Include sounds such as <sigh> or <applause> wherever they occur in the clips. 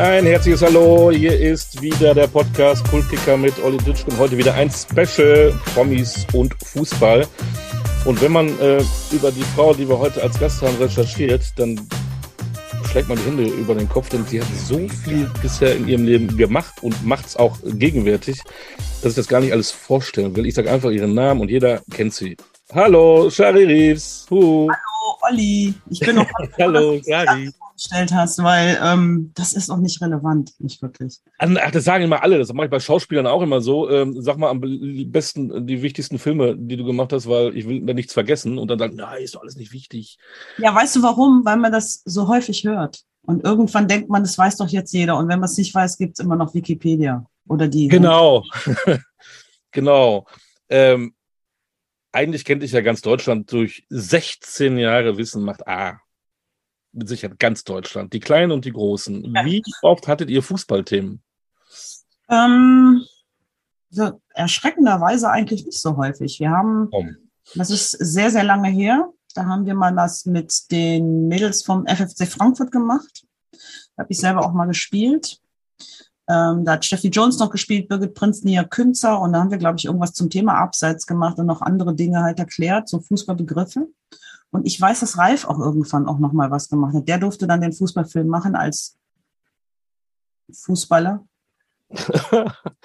Ein herzliches Hallo, hier ist wieder der Podcast Kultkicker mit Olli Ditschk und heute wieder ein Special Promis und Fußball. Und wenn man äh, über die Frau, die wir heute als Gast haben, recherchiert, dann schlägt man die Hände über den Kopf, denn sie hat so viel bisher in ihrem Leben gemacht und macht es auch gegenwärtig, dass ich das gar nicht alles vorstellen will. Ich sage einfach ihren Namen und jeder kennt sie. Hallo, Shari Reeves. Huh. Hallo, Olli. Ich bin noch <laughs> Hallo, Shari gestellt hast, weil ähm, das ist auch nicht relevant, nicht wirklich. Ach, das sagen immer alle, das mache ich bei Schauspielern auch immer so. Ähm, sag mal am besten die wichtigsten Filme, die du gemacht hast, weil ich will da nichts vergessen und dann sagen, nein, ist doch alles nicht wichtig. Ja, weißt du warum? Weil man das so häufig hört. Und irgendwann denkt man, das weiß doch jetzt jeder. Und wenn man es nicht weiß, gibt es immer noch Wikipedia oder die. Genau. <laughs> genau. Ähm, eigentlich kennt dich ja ganz Deutschland durch 16 Jahre Wissen macht A mit Sicherheit ganz Deutschland, die Kleinen und die Großen. Ja. Wie oft hattet ihr Fußballthemen? Ähm, so erschreckenderweise eigentlich nicht so häufig. Wir haben, oh. das ist sehr, sehr lange her. Da haben wir mal was mit den Mädels vom FFC Frankfurt gemacht. Da habe ich selber auch mal gespielt. Ähm, da hat Steffi Jones noch gespielt, Birgit Prinz, Nia Künzer. Und da haben wir, glaube ich, irgendwas zum Thema Abseits gemacht und noch andere Dinge halt erklärt, so Fußballbegriffe. Und ich weiß, dass Ralf auch irgendwann auch noch mal was gemacht hat. Der durfte dann den Fußballfilm machen als Fußballer. <laughs>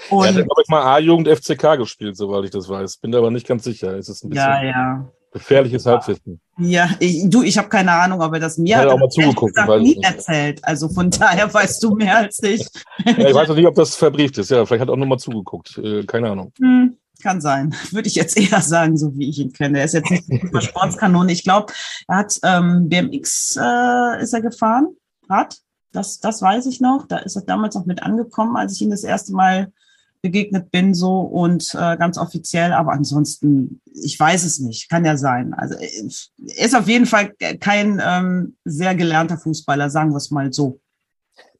und ja, der habe ich mal A-Jugend FCK gespielt, soweit ich das weiß. Bin aber nicht ganz sicher. Es ist ein bisschen ja, ja. gefährliches Halbwissen. Ja, ich, du, ich habe keine Ahnung, ob er das mir hat auch mal zugeguckt, gesagt, nie erzählt. Also von daher weißt du mehr als ich. Ja, ich weiß noch nicht, ob das verbrieft ist. Ja, vielleicht hat er auch noch mal zugeguckt. Äh, keine Ahnung. Hm. Kann sein. <laughs> Würde ich jetzt eher sagen, so wie ich ihn kenne. Er ist jetzt nicht eine <laughs> Sportskanone. Ich glaube, er hat ähm, BMX äh, ist er gefahren, Rad. Das, das weiß ich noch. Da ist er damals noch mit angekommen, als ich ihn das erste Mal begegnet bin, so und äh, ganz offiziell. Aber ansonsten, ich weiß es nicht. Kann ja sein. Also er ist auf jeden Fall kein ähm, sehr gelernter Fußballer, sagen wir es mal so.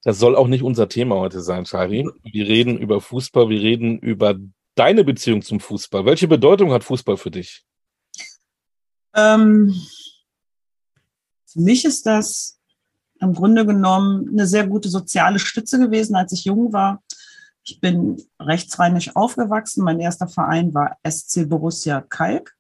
Das soll auch nicht unser Thema heute sein, Shari. Wir reden über Fußball, wir reden über deine Beziehung zum Fußball? Welche Bedeutung hat Fußball für dich? Ähm, für mich ist das im Grunde genommen eine sehr gute soziale Stütze gewesen, als ich jung war. Ich bin rechtsrheinisch aufgewachsen. Mein erster Verein war SC Borussia Kalk.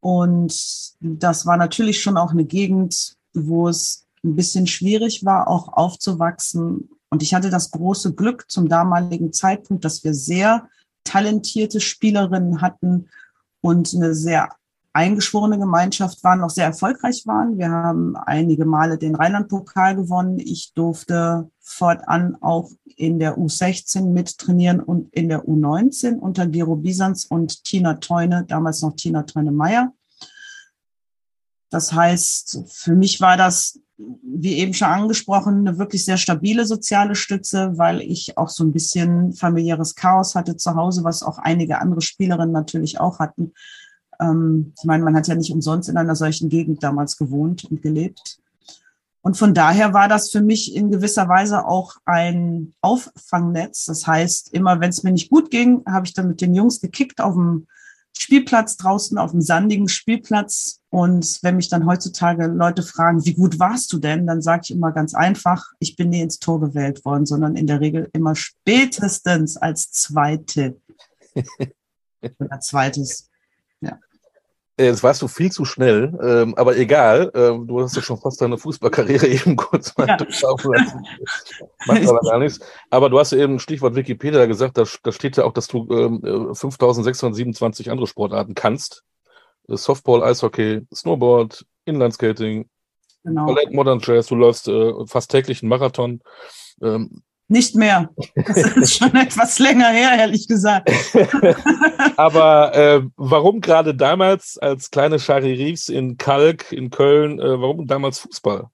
Und das war natürlich schon auch eine Gegend, wo es ein bisschen schwierig war, auch aufzuwachsen. Und ich hatte das große Glück zum damaligen Zeitpunkt, dass wir sehr talentierte Spielerinnen hatten und eine sehr eingeschworene Gemeinschaft waren, noch sehr erfolgreich waren. Wir haben einige Male den Rheinland-Pokal gewonnen. Ich durfte fortan auch in der U16 mittrainieren und in der U19 unter Gero Bisans und Tina Teune, damals noch Tina Teune-Meyer. Das heißt, für mich war das wie eben schon angesprochen, eine wirklich sehr stabile soziale Stütze, weil ich auch so ein bisschen familiäres Chaos hatte zu Hause, was auch einige andere Spielerinnen natürlich auch hatten. Ähm, ich meine, man hat ja nicht umsonst in einer solchen Gegend damals gewohnt und gelebt. Und von daher war das für mich in gewisser Weise auch ein Auffangnetz. Das heißt, immer wenn es mir nicht gut ging, habe ich dann mit den Jungs gekickt auf dem Spielplatz draußen, auf dem sandigen Spielplatz und wenn mich dann heutzutage Leute fragen, wie gut warst du denn, dann sage ich immer ganz einfach, ich bin nie ins Tor gewählt worden, sondern in der Regel immer spätestens als Zweite. <laughs> Oder zweites. Ja. Jetzt warst du viel zu schnell, ähm, aber egal. Ähm, du hast ja schon fast deine Fußballkarriere <laughs> eben kurz mal ja. durchlaufen lassen. Macht aber gar nichts. Aber du hast ja eben Stichwort Wikipedia gesagt, da, da steht ja auch, dass du ähm, 5627 andere Sportarten kannst. Softball, Eishockey, Snowboard, Inlineskating, genau. Ballett, Modern Jazz, du läufst äh, fast täglich einen Marathon. Ähm, nicht mehr. Das <laughs> ist schon etwas länger her, ehrlich gesagt. <laughs> Aber äh, warum gerade damals als kleine Shari Reeves in Kalk in Köln, äh, warum damals Fußball?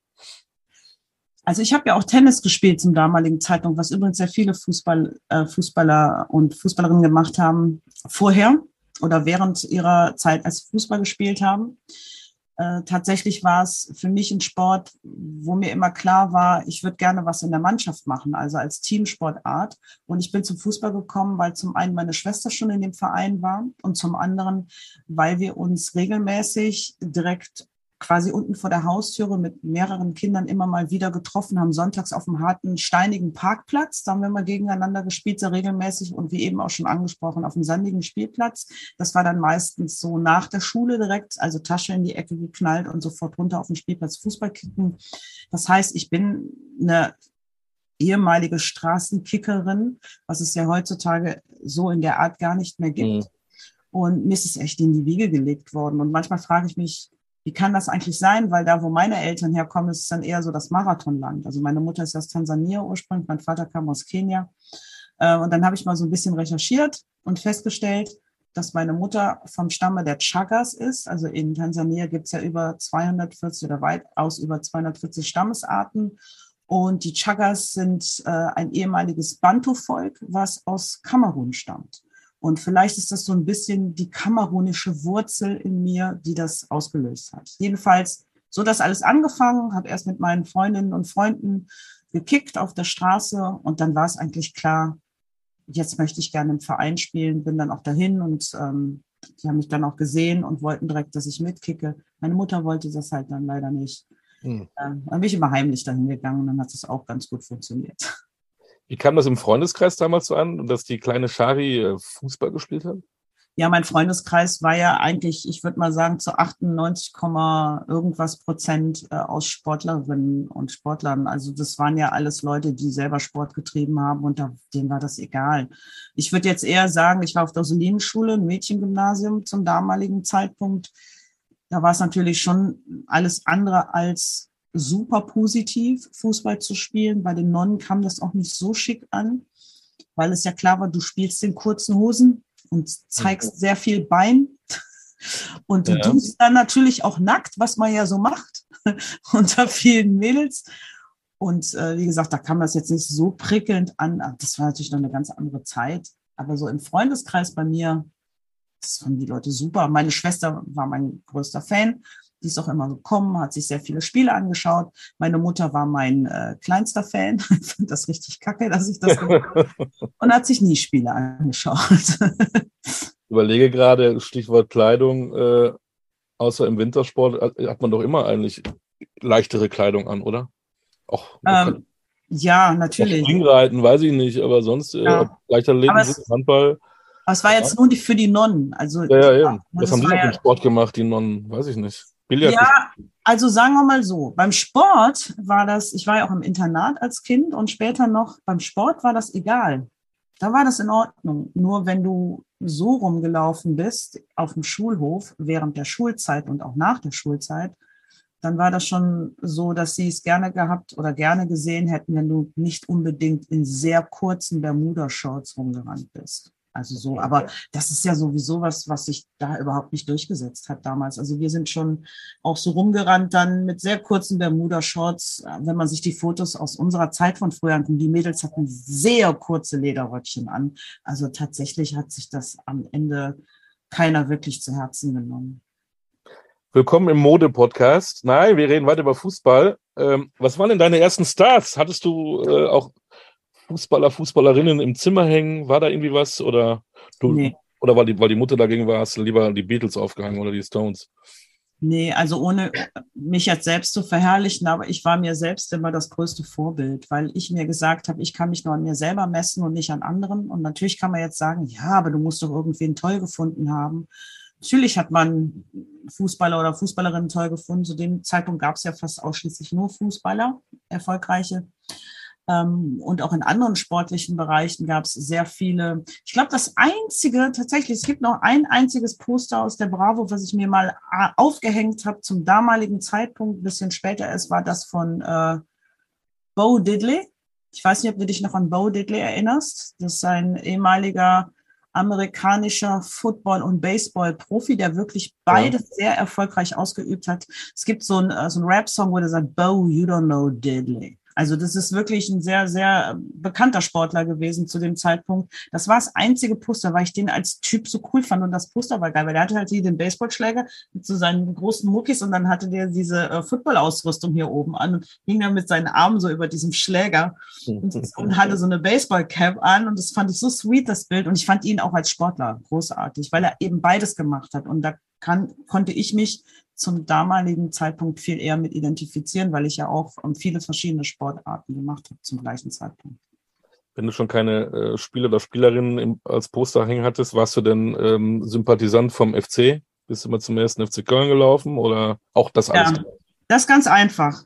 Also ich habe ja auch Tennis gespielt zum damaligen Zeitpunkt, was übrigens sehr viele Fußball, äh, Fußballer und Fußballerinnen gemacht haben vorher oder während ihrer Zeit als Fußball gespielt haben. Äh, tatsächlich war es für mich ein Sport, wo mir immer klar war, ich würde gerne was in der Mannschaft machen, also als Teamsportart. Und ich bin zum Fußball gekommen, weil zum einen meine Schwester schon in dem Verein war und zum anderen, weil wir uns regelmäßig direkt quasi unten vor der Haustüre mit mehreren Kindern immer mal wieder getroffen, haben sonntags auf dem harten, steinigen Parkplatz. Da haben wir mal gegeneinander gespielt, sehr regelmäßig und wie eben auch schon angesprochen, auf dem sandigen Spielplatz. Das war dann meistens so nach der Schule direkt, also Tasche in die Ecke geknallt und sofort runter auf den Spielplatz Fußball kicken. Das heißt, ich bin eine ehemalige Straßenkickerin, was es ja heutzutage so in der Art gar nicht mehr gibt. Mhm. Und mir ist es echt in die Wiege gelegt worden. Und manchmal frage ich mich, wie kann das eigentlich sein? Weil da, wo meine Eltern herkommen, ist es dann eher so das Marathonland. Also meine Mutter ist aus Tansania ursprünglich, mein Vater kam aus Kenia. Äh, und dann habe ich mal so ein bisschen recherchiert und festgestellt, dass meine Mutter vom Stamme der Chagas ist. Also in Tansania gibt es ja über 240 oder weitaus über 240 Stammesarten. Und die Chagas sind äh, ein ehemaliges Bantu-Volk, was aus Kamerun stammt. Und vielleicht ist das so ein bisschen die kamerunische Wurzel in mir, die das ausgelöst hat. Jedenfalls, so das alles angefangen, habe erst mit meinen Freundinnen und Freunden gekickt auf der Straße und dann war es eigentlich klar, jetzt möchte ich gerne im Verein spielen, bin dann auch dahin und ähm, die haben mich dann auch gesehen und wollten direkt, dass ich mitkicke. Meine Mutter wollte das halt dann leider nicht. Hm. Ähm, dann bin ich immer heimlich dahin gegangen und dann hat es auch ganz gut funktioniert. Wie kam das im Freundeskreis damals so an, dass die kleine Shari äh, Fußball gespielt hat? Ja, mein Freundeskreis war ja eigentlich, ich würde mal sagen, zu 98, irgendwas Prozent äh, aus Sportlerinnen und Sportlern. Also das waren ja alles Leute, die selber Sport getrieben haben und denen war das egal. Ich würde jetzt eher sagen, ich war auf der Solinenschule, ein Mädchengymnasium zum damaligen Zeitpunkt. Da war es natürlich schon alles andere als super positiv, Fußball zu spielen. Bei den Nonnen kam das auch nicht so schick an, weil es ja klar war, du spielst in kurzen Hosen und zeigst mhm. sehr viel Bein. Und du ja. tust dann natürlich auch nackt, was man ja so macht, <laughs> unter vielen Mädels. Und äh, wie gesagt, da kam das jetzt nicht so prickelnd an. Das war natürlich noch eine ganz andere Zeit. Aber so im Freundeskreis bei mir, das fanden die Leute super. Meine Schwester war mein größter Fan. Die ist auch immer gekommen, hat sich sehr viele Spiele angeschaut. Meine Mutter war mein äh, kleinster Fan, <laughs> ich fand das richtig kacke, dass ich das gemacht habe. <laughs> Und hat sich nie Spiele angeschaut. <laughs> Überlege gerade, Stichwort Kleidung, äh, außer im Wintersport hat man doch immer eigentlich leichtere Kleidung an, oder? Auch, ähm, ja, natürlich. Springreiten, weiß ich nicht, aber sonst äh, ja. Leichtathletik, Handball. Aber es war jetzt nur die, für die Nonnen. Also, ja, ja, eben. Was haben die ja, Sport gemacht, die Nonnen? Weiß ich nicht. Billard ja, also sagen wir mal so, beim Sport war das, ich war ja auch im Internat als Kind und später noch, beim Sport war das egal. Da war das in Ordnung. Nur wenn du so rumgelaufen bist auf dem Schulhof während der Schulzeit und auch nach der Schulzeit, dann war das schon so, dass sie es gerne gehabt oder gerne gesehen hätten, wenn du nicht unbedingt in sehr kurzen Bermuda-Shorts rumgerannt bist. Also so, aber das ist ja sowieso was, was sich da überhaupt nicht durchgesetzt hat damals. Also wir sind schon auch so rumgerannt dann mit sehr kurzen Bermuda-Shorts. Wenn man sich die Fotos aus unserer Zeit von früher anguckt, die Mädels hatten sehr kurze Lederröckchen an. Also tatsächlich hat sich das am Ende keiner wirklich zu Herzen genommen. Willkommen im Mode-Podcast. Nein, wir reden weiter über Fußball. Ähm, was waren denn deine ersten Starts? Hattest du äh, auch Fußballer, Fußballerinnen im Zimmer hängen? War da irgendwie was? Oder du, nee. oder weil die, weil die Mutter dagegen war, hast du lieber die Beatles aufgehangen oder die Stones? Nee, also ohne mich jetzt selbst zu verherrlichen, aber ich war mir selbst immer das größte Vorbild, weil ich mir gesagt habe, ich kann mich nur an mir selber messen und nicht an anderen. Und natürlich kann man jetzt sagen, ja, aber du musst doch irgendwen toll gefunden haben. Natürlich hat man Fußballer oder Fußballerinnen toll gefunden. Zu dem Zeitpunkt gab es ja fast ausschließlich nur Fußballer, erfolgreiche. Ähm, und auch in anderen sportlichen Bereichen gab es sehr viele. Ich glaube, das einzige, tatsächlich, es gibt noch ein einziges Poster aus der Bravo, was ich mir mal äh, aufgehängt habe zum damaligen Zeitpunkt, ein bisschen später es war das von äh, Bo Diddley. Ich weiß nicht, ob du dich noch an Bo Diddley erinnerst. Das ist ein ehemaliger amerikanischer Football- und Baseball-Profi, der wirklich beides ja. sehr erfolgreich ausgeübt hat. Es gibt so ein, äh, so ein Rap-Song, wo der sagt, Bo, you don't know Diddley. Also das ist wirklich ein sehr, sehr bekannter Sportler gewesen zu dem Zeitpunkt. Das war das einzige Poster, weil ich den als Typ so cool fand und das Poster war geil, weil der hatte halt hier den Baseballschläger mit so seinen großen Muckis und dann hatte der diese äh, Football-Ausrüstung hier oben an und ging dann mit seinen Armen so über diesem Schläger und, und hatte so eine Baseball-Cap an und das fand ich so sweet, das Bild und ich fand ihn auch als Sportler großartig, weil er eben beides gemacht hat und da kann, konnte ich mich zum damaligen Zeitpunkt viel eher mit identifizieren, weil ich ja auch um, viele verschiedene Sportarten gemacht habe zum gleichen Zeitpunkt. Wenn du schon keine äh, Spieler oder Spielerinnen im, als Poster hängen hattest, warst du denn ähm, Sympathisant vom FC? Bist du mal zum ersten FC Köln gelaufen oder auch das alles? Ja, das ist ganz einfach.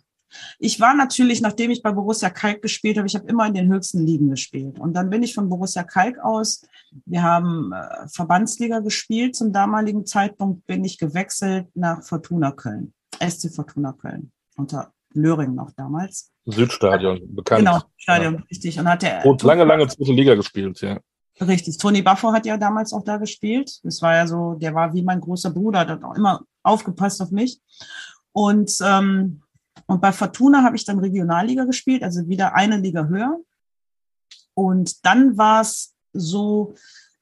Ich war natürlich, nachdem ich bei Borussia Kalk gespielt habe, ich habe immer in den höchsten Ligen gespielt. Und dann bin ich von Borussia Kalk aus, wir haben äh, Verbandsliga gespielt. Zum damaligen Zeitpunkt bin ich gewechselt nach Fortuna Köln, SC Fortuna Köln, unter Löring noch damals. Südstadion, bekannt. Genau, Stadion, ja. richtig. Und hat der. Und lange, lange zweite Liga gespielt, ja. Richtig. Toni Baffo hat ja damals auch da gespielt. Das war ja so, der war wie mein großer Bruder, hat auch immer aufgepasst auf mich. Und, ähm, und bei Fortuna habe ich dann Regionalliga gespielt, also wieder eine Liga höher. Und dann war es so,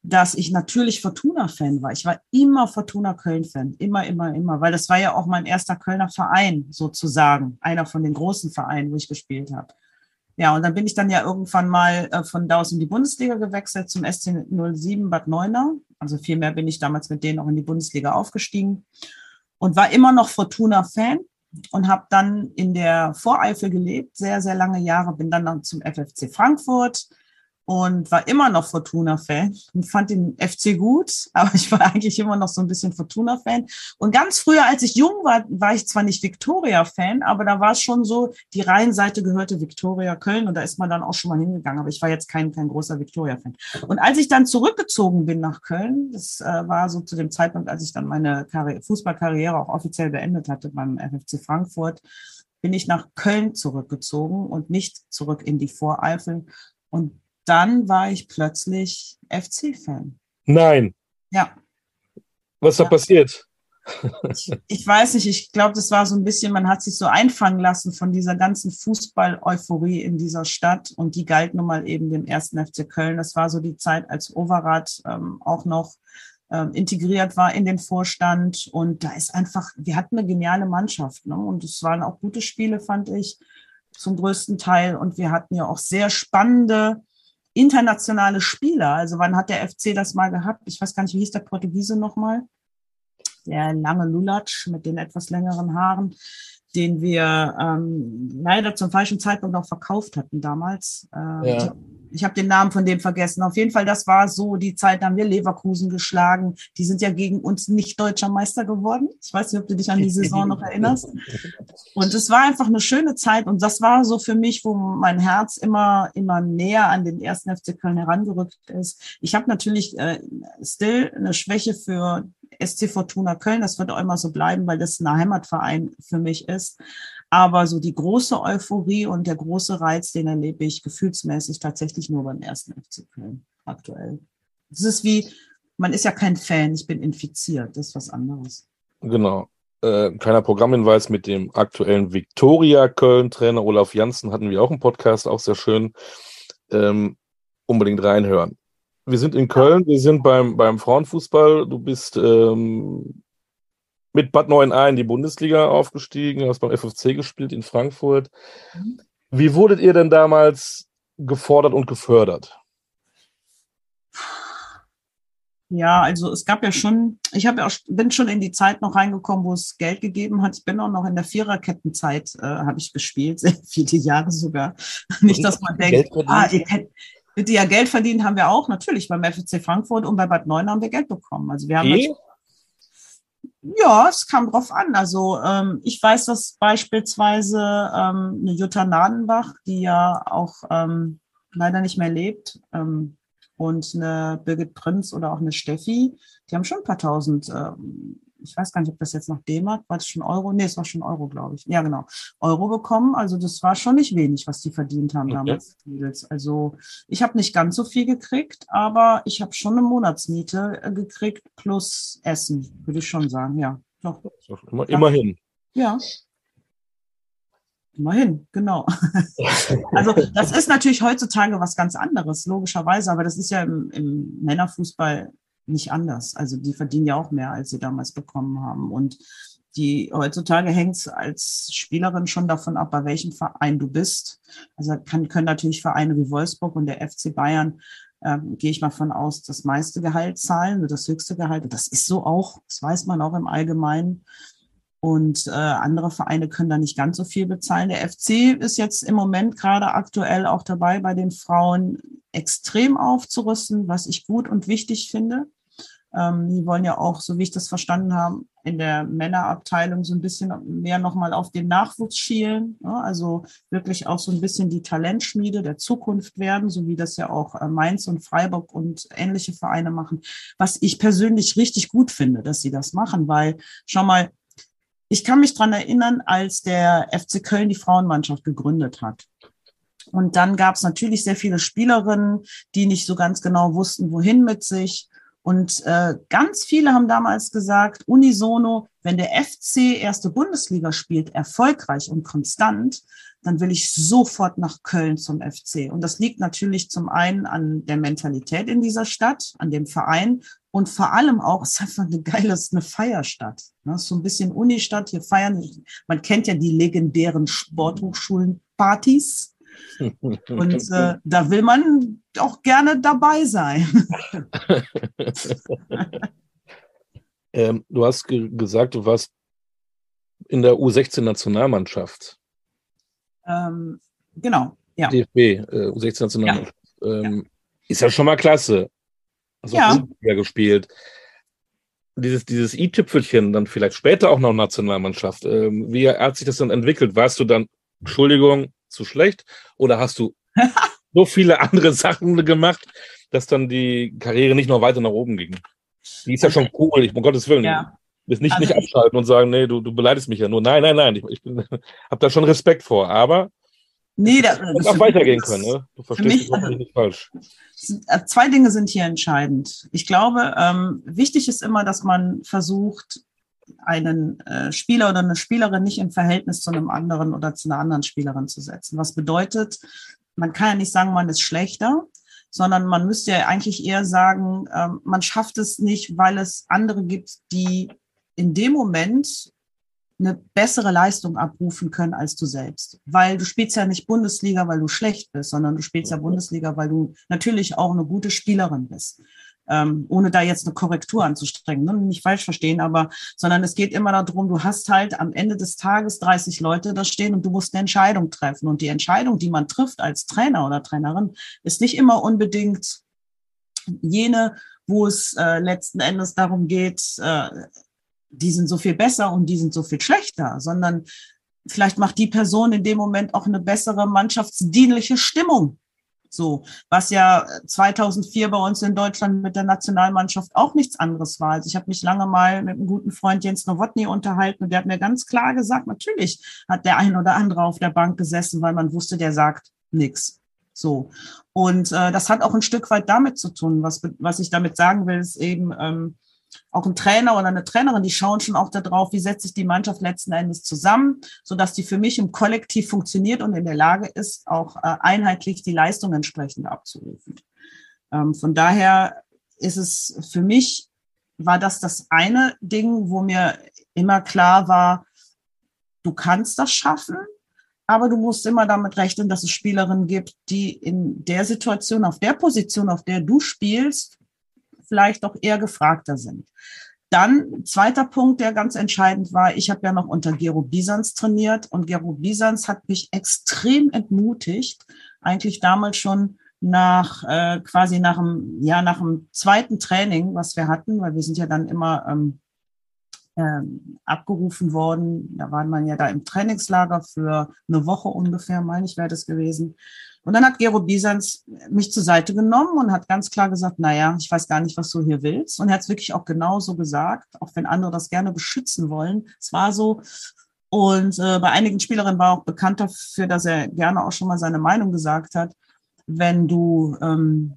dass ich natürlich Fortuna-Fan war. Ich war immer Fortuna Köln-Fan, immer, immer, immer, weil das war ja auch mein erster Kölner Verein sozusagen, einer von den großen Vereinen, wo ich gespielt habe. Ja, und dann bin ich dann ja irgendwann mal äh, von da aus in die Bundesliga gewechselt zum SC 07 Bad Neuner. Also vielmehr bin ich damals mit denen auch in die Bundesliga aufgestiegen und war immer noch Fortuna-Fan und habe dann in der Voreifel gelebt, sehr, sehr lange Jahre, bin dann zum FFC Frankfurt, und war immer noch Fortuna-Fan und fand den FC gut, <laughs> aber ich war eigentlich immer noch so ein bisschen Fortuna-Fan. Und ganz früher, als ich jung war, war ich zwar nicht Viktoria-Fan, aber da war es schon so, die Rheinseite gehörte Viktoria Köln und da ist man dann auch schon mal hingegangen, aber ich war jetzt kein, kein großer Viktoria-Fan. Und als ich dann zurückgezogen bin nach Köln, das äh, war so zu dem Zeitpunkt, als ich dann meine Karri Fußballkarriere auch offiziell beendet hatte beim FFC Frankfurt, bin ich nach Köln zurückgezogen und nicht zurück in die Voreifel. Und dann war ich plötzlich FC-Fan. Nein. Ja. Was ist ja. da passiert? Ich, ich, weiß nicht, ich glaube, das war so ein bisschen, man hat sich so einfangen lassen von dieser ganzen Fußball-Euphorie in dieser Stadt und die galt nun mal eben dem ersten FC Köln. Das war so die Zeit, als Overath ähm, auch noch ähm, integriert war in den Vorstand und da ist einfach, wir hatten eine geniale Mannschaft ne? und es waren auch gute Spiele, fand ich, zum größten Teil und wir hatten ja auch sehr spannende internationale Spieler. Also wann hat der FC das mal gehabt? Ich weiß gar nicht, wie hieß der Portugiese nochmal? Der lange Lulatsch mit den etwas längeren Haaren, den wir ähm, leider zum falschen Zeitpunkt auch verkauft hatten damals. Ähm, ja ich habe den Namen von dem vergessen. Auf jeden Fall, das war so die Zeit, da haben wir Leverkusen geschlagen. Die sind ja gegen uns nicht deutscher Meister geworden. Ich weiß nicht, ob du dich an die Saison noch erinnerst. Und es war einfach eine schöne Zeit. Und das war so für mich, wo mein Herz immer, immer näher an den ersten FC Köln herangerückt ist. Ich habe natürlich äh, still eine Schwäche für SC Fortuna Köln. Das wird auch immer so bleiben, weil das ein Heimatverein für mich ist. Aber so die große Euphorie und der große Reiz, den erlebe ich gefühlsmäßig tatsächlich nur beim ersten FC Köln aktuell. Es ist wie, man ist ja kein Fan, ich bin infiziert, das ist was anderes. Genau. Äh, kleiner Programmhinweis mit dem aktuellen Viktoria Köln-Trainer Olaf Janssen hatten wir auch einen Podcast, auch sehr schön. Ähm, unbedingt reinhören. Wir sind in Köln, wir sind beim, beim Frauenfußball. Du bist ähm, mit Bad 9a in die Bundesliga aufgestiegen, hast beim FFC gespielt in Frankfurt. Mhm. Wie wurdet ihr denn damals gefordert und gefördert? Ja, also es gab ja schon, ich habe ja auch, bin schon in die Zeit noch reingekommen, wo es Geld gegeben hat. Ich bin auch noch in der Viererkettenzeit, äh, habe ich gespielt, <laughs> sehr viele Jahre sogar. Nicht, dass man denkt, ah, ihr kennt, bitte ja Geld verdient haben wir auch, natürlich beim FFC Frankfurt und bei Bad Neun haben wir Geld bekommen. Also wir haben e? Ja, es kam drauf an. Also ähm, ich weiß, dass beispielsweise ähm, eine Jutta Nadenbach, die ja auch ähm, leider nicht mehr lebt, ähm, und eine Birgit Prinz oder auch eine Steffi, die haben schon ein paar tausend ähm, ich weiß gar nicht, ob das jetzt noch D-Mark, war das schon Euro? Nee, es war schon Euro, glaube ich. Ja, genau. Euro bekommen. Also das war schon nicht wenig, was die verdient haben okay. damals. Also ich habe nicht ganz so viel gekriegt, aber ich habe schon eine Monatsmiete äh, gekriegt plus Essen, würde ich schon sagen, ja. Doch. Immerhin. Ja. Immerhin, genau. <laughs> also das ist natürlich heutzutage was ganz anderes, logischerweise, aber das ist ja im, im Männerfußball nicht anders. Also die verdienen ja auch mehr, als sie damals bekommen haben. Und die heutzutage hängt es als Spielerin schon davon ab, bei welchem Verein du bist. Also kann, können natürlich Vereine wie Wolfsburg und der FC Bayern ähm, gehe ich mal von aus, das meiste Gehalt zahlen, das höchste Gehalt. Und das ist so auch, das weiß man auch im Allgemeinen. Und äh, andere Vereine können da nicht ganz so viel bezahlen. Der FC ist jetzt im Moment gerade aktuell auch dabei, bei den Frauen extrem aufzurüsten, was ich gut und wichtig finde. Ähm, die wollen ja auch, so wie ich das verstanden habe, in der Männerabteilung so ein bisschen mehr nochmal auf den Nachwuchs schielen. Ja, also wirklich auch so ein bisschen die Talentschmiede der Zukunft werden, so wie das ja auch äh, Mainz und Freiburg und ähnliche Vereine machen. Was ich persönlich richtig gut finde, dass sie das machen, weil schau mal, ich kann mich dran erinnern, als der FC Köln die Frauenmannschaft gegründet hat. Und dann gab es natürlich sehr viele Spielerinnen, die nicht so ganz genau wussten, wohin mit sich. Und äh, ganz viele haben damals gesagt, unisono, wenn der FC erste Bundesliga spielt, erfolgreich und konstant, dann will ich sofort nach Köln zum FC. Und das liegt natürlich zum einen an der Mentalität in dieser Stadt, an dem Verein und vor allem auch, <laughs> es ist einfach eine geile, es ist eine Feierstadt. Ne? So ein bisschen Unistadt, hier feiern, man kennt ja die legendären Sporthochschulen-Partys. Und <laughs> äh, da will man auch gerne dabei sein. <laughs> ähm, du hast ge gesagt, du warst in der U16-Nationalmannschaft. Ähm, genau, ja. DFB, äh, U16-Nationalmannschaft. Ja. Ähm, ja. Ist ja schon mal klasse. Also ja. gespielt. Dieses, dieses i-Tüpfelchen dann vielleicht später auch noch Nationalmannschaft. Ähm, wie hat sich das dann entwickelt? Warst du dann, Entschuldigung, zu schlecht? Oder hast du <laughs> so viele andere Sachen gemacht, dass dann die Karriere nicht noch weiter nach oben ging? Die ist ja schon cool, ich, um Gottes Willen. Ja. Jetzt nicht, also nicht abschalten und sagen, nee, du, du beleidigst mich ja nur. Nein, nein, nein, ich, ich habe da schon Respekt vor. Aber Nee, da, das auch weitergehen können, ne? Du verstehst mich, also, nicht falsch. Äh, zwei Dinge sind hier entscheidend. Ich glaube, ähm, wichtig ist immer, dass man versucht, einen äh, Spieler oder eine Spielerin nicht im Verhältnis zu einem anderen oder zu einer anderen Spielerin zu setzen. Was bedeutet, man kann ja nicht sagen, man ist schlechter, sondern man müsste ja eigentlich eher sagen, ähm, man schafft es nicht, weil es andere gibt, die in dem Moment eine bessere Leistung abrufen können als du selbst. Weil du spielst ja nicht Bundesliga, weil du schlecht bist, sondern du spielst ja Bundesliga, weil du natürlich auch eine gute Spielerin bist ähm, ohne da jetzt eine Korrektur anzustrengen, ne? nicht falsch verstehen, aber sondern es geht immer darum, du hast halt am Ende des Tages 30 Leute da stehen und du musst eine Entscheidung treffen. Und die Entscheidung, die man trifft als Trainer oder Trainerin, ist nicht immer unbedingt jene, wo es äh, letzten Endes darum geht, äh, die sind so viel besser und die sind so viel schlechter, sondern vielleicht macht die Person in dem Moment auch eine bessere mannschaftsdienliche Stimmung so, was ja 2004 bei uns in Deutschland mit der Nationalmannschaft auch nichts anderes war. Also ich habe mich lange mal mit einem guten Freund Jens Nowotny unterhalten und der hat mir ganz klar gesagt, natürlich hat der ein oder andere auf der Bank gesessen, weil man wusste, der sagt nichts. So. Und äh, das hat auch ein Stück weit damit zu tun. Was, was ich damit sagen will, ist eben, ähm, auch ein Trainer oder eine Trainerin, die schauen schon auch darauf, wie setzt sich die Mannschaft letzten Endes zusammen, sodass die für mich im Kollektiv funktioniert und in der Lage ist, auch äh, einheitlich die Leistung entsprechend abzurufen. Ähm, von daher ist es für mich, war das das eine Ding, wo mir immer klar war, du kannst das schaffen, aber du musst immer damit rechnen, dass es Spielerinnen gibt, die in der Situation, auf der Position, auf der du spielst, vielleicht auch eher gefragter sind. Dann zweiter Punkt, der ganz entscheidend war, ich habe ja noch unter Gero Bisans trainiert und Gero Bisans hat mich extrem entmutigt, eigentlich damals schon nach äh, quasi nach dem ja nach dem zweiten Training, was wir hatten, weil wir sind ja dann immer ähm, ähm, abgerufen worden. Da war man ja da im Trainingslager für eine Woche ungefähr, meine ich, wäre das gewesen. Und dann hat Gero Bisans mich zur Seite genommen und hat ganz klar gesagt, naja, ich weiß gar nicht, was du hier willst. Und er hat es wirklich auch genauso gesagt, auch wenn andere das gerne beschützen wollen. Es war so. Und äh, bei einigen Spielerinnen war auch bekannt dafür, dass er gerne auch schon mal seine Meinung gesagt hat. Wenn du ähm,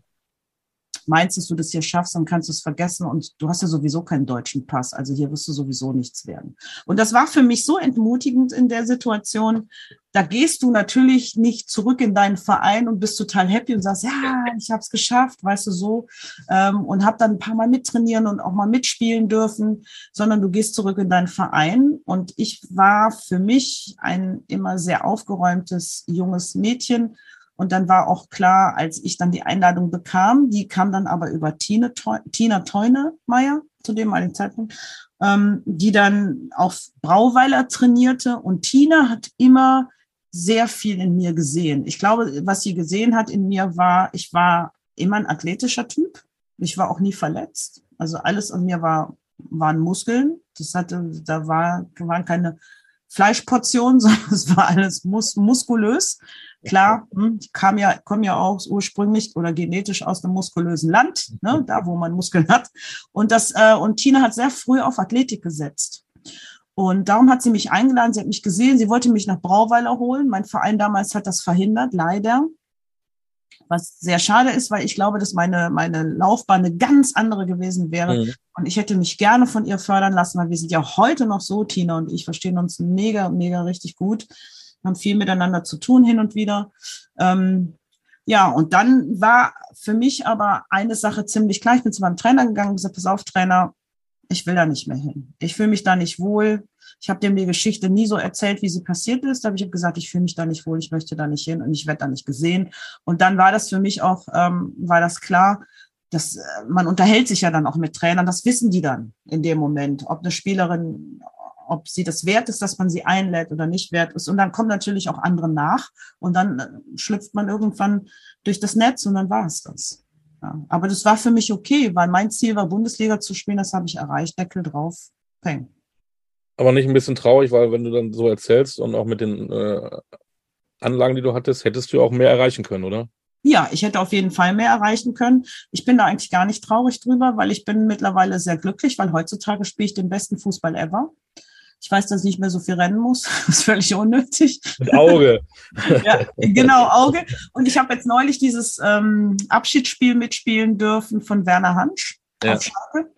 meinst, dass du das hier schaffst, dann kannst du es vergessen und du hast ja sowieso keinen deutschen Pass. Also hier wirst du sowieso nichts werden. Und das war für mich so entmutigend in der Situation. Da gehst du natürlich nicht zurück in deinen Verein und bist total happy und sagst, ja, ich habe es geschafft, weißt du so, ähm, und habe dann ein paar Mal mittrainieren und auch mal mitspielen dürfen, sondern du gehst zurück in deinen Verein. Und ich war für mich ein immer sehr aufgeräumtes junges Mädchen Und dann war auch klar, als ich dann die Einladung bekam, die kam dann aber über Tine, Tina Teunemeier zu dem damaligen Zeitpunkt, ähm, die dann auf Brauweiler trainierte. Und Tina hat immer sehr viel in mir gesehen. Ich glaube, was sie gesehen hat in mir war, ich war immer ein athletischer Typ. Ich war auch nie verletzt. Also alles an mir war, waren Muskeln. Das hatte, da war, waren keine Fleischportionen, <laughs> sondern es war alles mus muskulös. Klar, hm, ich kam ja, komme ja auch ursprünglich oder genetisch aus einem muskulösen Land, ne, da wo man Muskeln hat. Und das, äh, und Tina hat sehr früh auf Athletik gesetzt. Und darum hat sie mich eingeladen, sie hat mich gesehen, sie wollte mich nach Brauweiler holen. Mein Verein damals hat das verhindert, leider. Was sehr schade ist, weil ich glaube, dass meine, meine Laufbahn eine ganz andere gewesen wäre. Mhm. Und ich hätte mich gerne von ihr fördern lassen, weil wir sind ja heute noch so, Tina und ich verstehen uns mega, mega richtig gut, haben viel miteinander zu tun hin und wieder. Ähm, ja, und dann war für mich aber eine Sache ziemlich klar. Ich bin zu meinem Trainer gegangen und gesagt, pass auf, Trainer, ich will da nicht mehr hin. Ich fühle mich da nicht wohl. Ich habe dem die Geschichte nie so erzählt, wie sie passiert ist. Aber ich habe gesagt, ich fühle mich da nicht wohl, ich möchte da nicht hin und ich werde da nicht gesehen. Und dann war das für mich auch, ähm, war das klar, dass äh, man unterhält sich ja dann auch mit Trainern. Das wissen die dann in dem Moment, ob eine Spielerin, ob sie das wert ist, dass man sie einlädt oder nicht wert ist. Und dann kommen natürlich auch andere nach und dann äh, schlüpft man irgendwann durch das Netz und dann war es das. Ja, aber das war für mich okay, weil mein Ziel war, Bundesliga zu spielen. Das habe ich erreicht. Deckel drauf. Peng. Aber nicht ein bisschen traurig, weil wenn du dann so erzählst und auch mit den äh, Anlagen, die du hattest, hättest du auch mehr erreichen können, oder? Ja, ich hätte auf jeden Fall mehr erreichen können. Ich bin da eigentlich gar nicht traurig drüber, weil ich bin mittlerweile sehr glücklich, weil heutzutage spiele ich den besten Fußball ever. Ich weiß, dass ich nicht mehr so viel rennen muss. <laughs> Das ist völlig unnötig. Mit Auge. <laughs> ja, genau, Auge. Und ich habe jetzt neulich dieses ähm, Abschiedsspiel mitspielen dürfen von Werner Hansch ja. auf Schalke.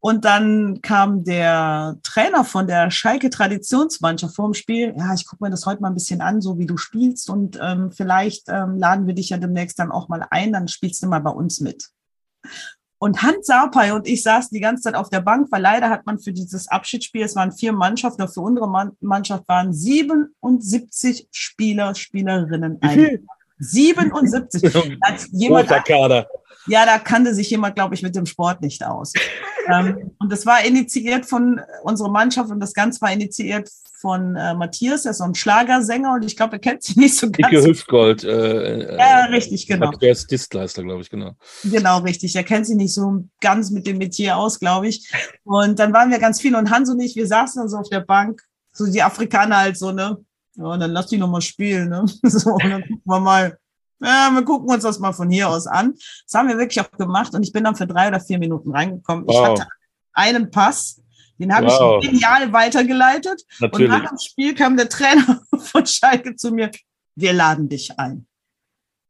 Und dann kam der Trainer von der Schalke Traditionsmannschaft vor dem Spiel. Ja, ich gucke mir das heute mal ein bisschen an, so wie du spielst. Und ähm, vielleicht ähm, laden wir dich ja demnächst dann auch mal ein, dann spielst du mal bei uns mit. Und Hans Sarpay und ich saßen die ganze Zeit auf der Bank, weil leider hat man für dieses Abschiedsspiel, es waren vier Mannschaften, für unsere Mannschaft waren 77 Spieler, Spielerinnen. Ein. 77. Als jemand. Ja, da kannte sich jemand, glaube ich, mit dem Sport nicht aus. ähm, und das war initiiert von unserer Mannschaft und das Ganze war initiiert von äh, Matthias, der ist so ein Schlagersänger und ich glaube, er kennt sich <laughs> nicht so ganz. Icke Hüftgold. Äh, ja, richtig, genau. Der ist Distleister, glaube ich, genau. Genau, richtig. Er kennt sich nicht so ganz mit dem Metier aus, glaube ich. Und dann waren wir ganz viele und Hans und ich, wir saßen dann so auf der Bank, so die Afrikaner halt so, ne? Ja, und dann lass die nochmal spielen, ne? <laughs> So, und dann gucken wir mal. Ja, wir gucken uns das mal von hier aus an. Das haben wir wirklich auch gemacht und ich bin dann für drei oder vier Minuten reingekommen. Wow. Ich hatte einen Pass, den habe wow. ich genial weitergeleitet. Natürlich. Und nach dem Spiel kam der Trainer <laughs> von Schalke zu mir, wir laden dich ein.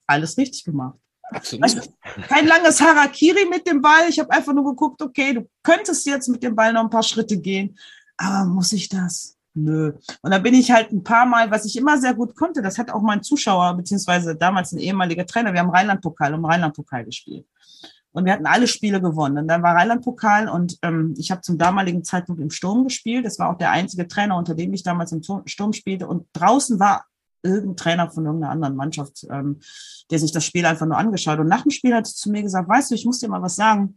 Alles richtig gemacht. Also, kein langes Harakiri mit dem Ball. Ich habe einfach nur geguckt, okay, du könntest jetzt mit dem Ball noch ein paar Schritte gehen, aber muss ich das? Nö. Und da bin ich halt ein paar Mal, was ich immer sehr gut konnte, das hat auch mein Zuschauer, beziehungsweise damals ein ehemaliger Trainer, wir haben Rheinland-Pokal um Rheinland-Pokal gespielt. Und wir hatten alle Spiele gewonnen. Und dann war Rheinland-Pokal und ähm, ich habe zum damaligen Zeitpunkt im Sturm gespielt. Das war auch der einzige Trainer, unter dem ich damals im Sturm spielte. Und draußen war irgendein Trainer von irgendeiner anderen Mannschaft, ähm, der sich das Spiel einfach nur angeschaut. Und nach dem Spiel hat er zu mir gesagt, weißt du, ich muss dir mal was sagen.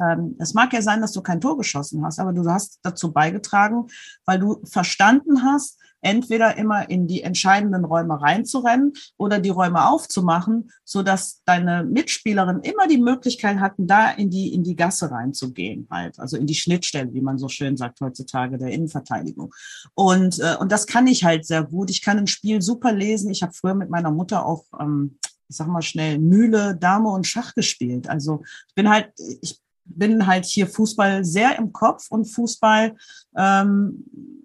Ähm, es mag ja sein, dass du kein Tor geschossen hast, aber du hast dazu beigetragen, weil du verstanden hast, entweder immer in die entscheidenden Räume reinzurennen oder die Räume aufzumachen, so dass deine Mitspielerinnen immer die Möglichkeit hatten, da in die, in die Gasse reinzugehen, halt, also in die Schnittstelle, wie man so schön sagt heutzutage, der Innenverteidigung. Und, äh, und das kann ich halt sehr gut. Ich kann ein Spiel super lesen. Ich habe früher mit meiner Mutter auch, ähm, ich sag mal schnell, Mühle, Dame und Schach gespielt. Also ich bin halt, ich bin halt hier Fußball sehr im Kopf und Fußball ähm,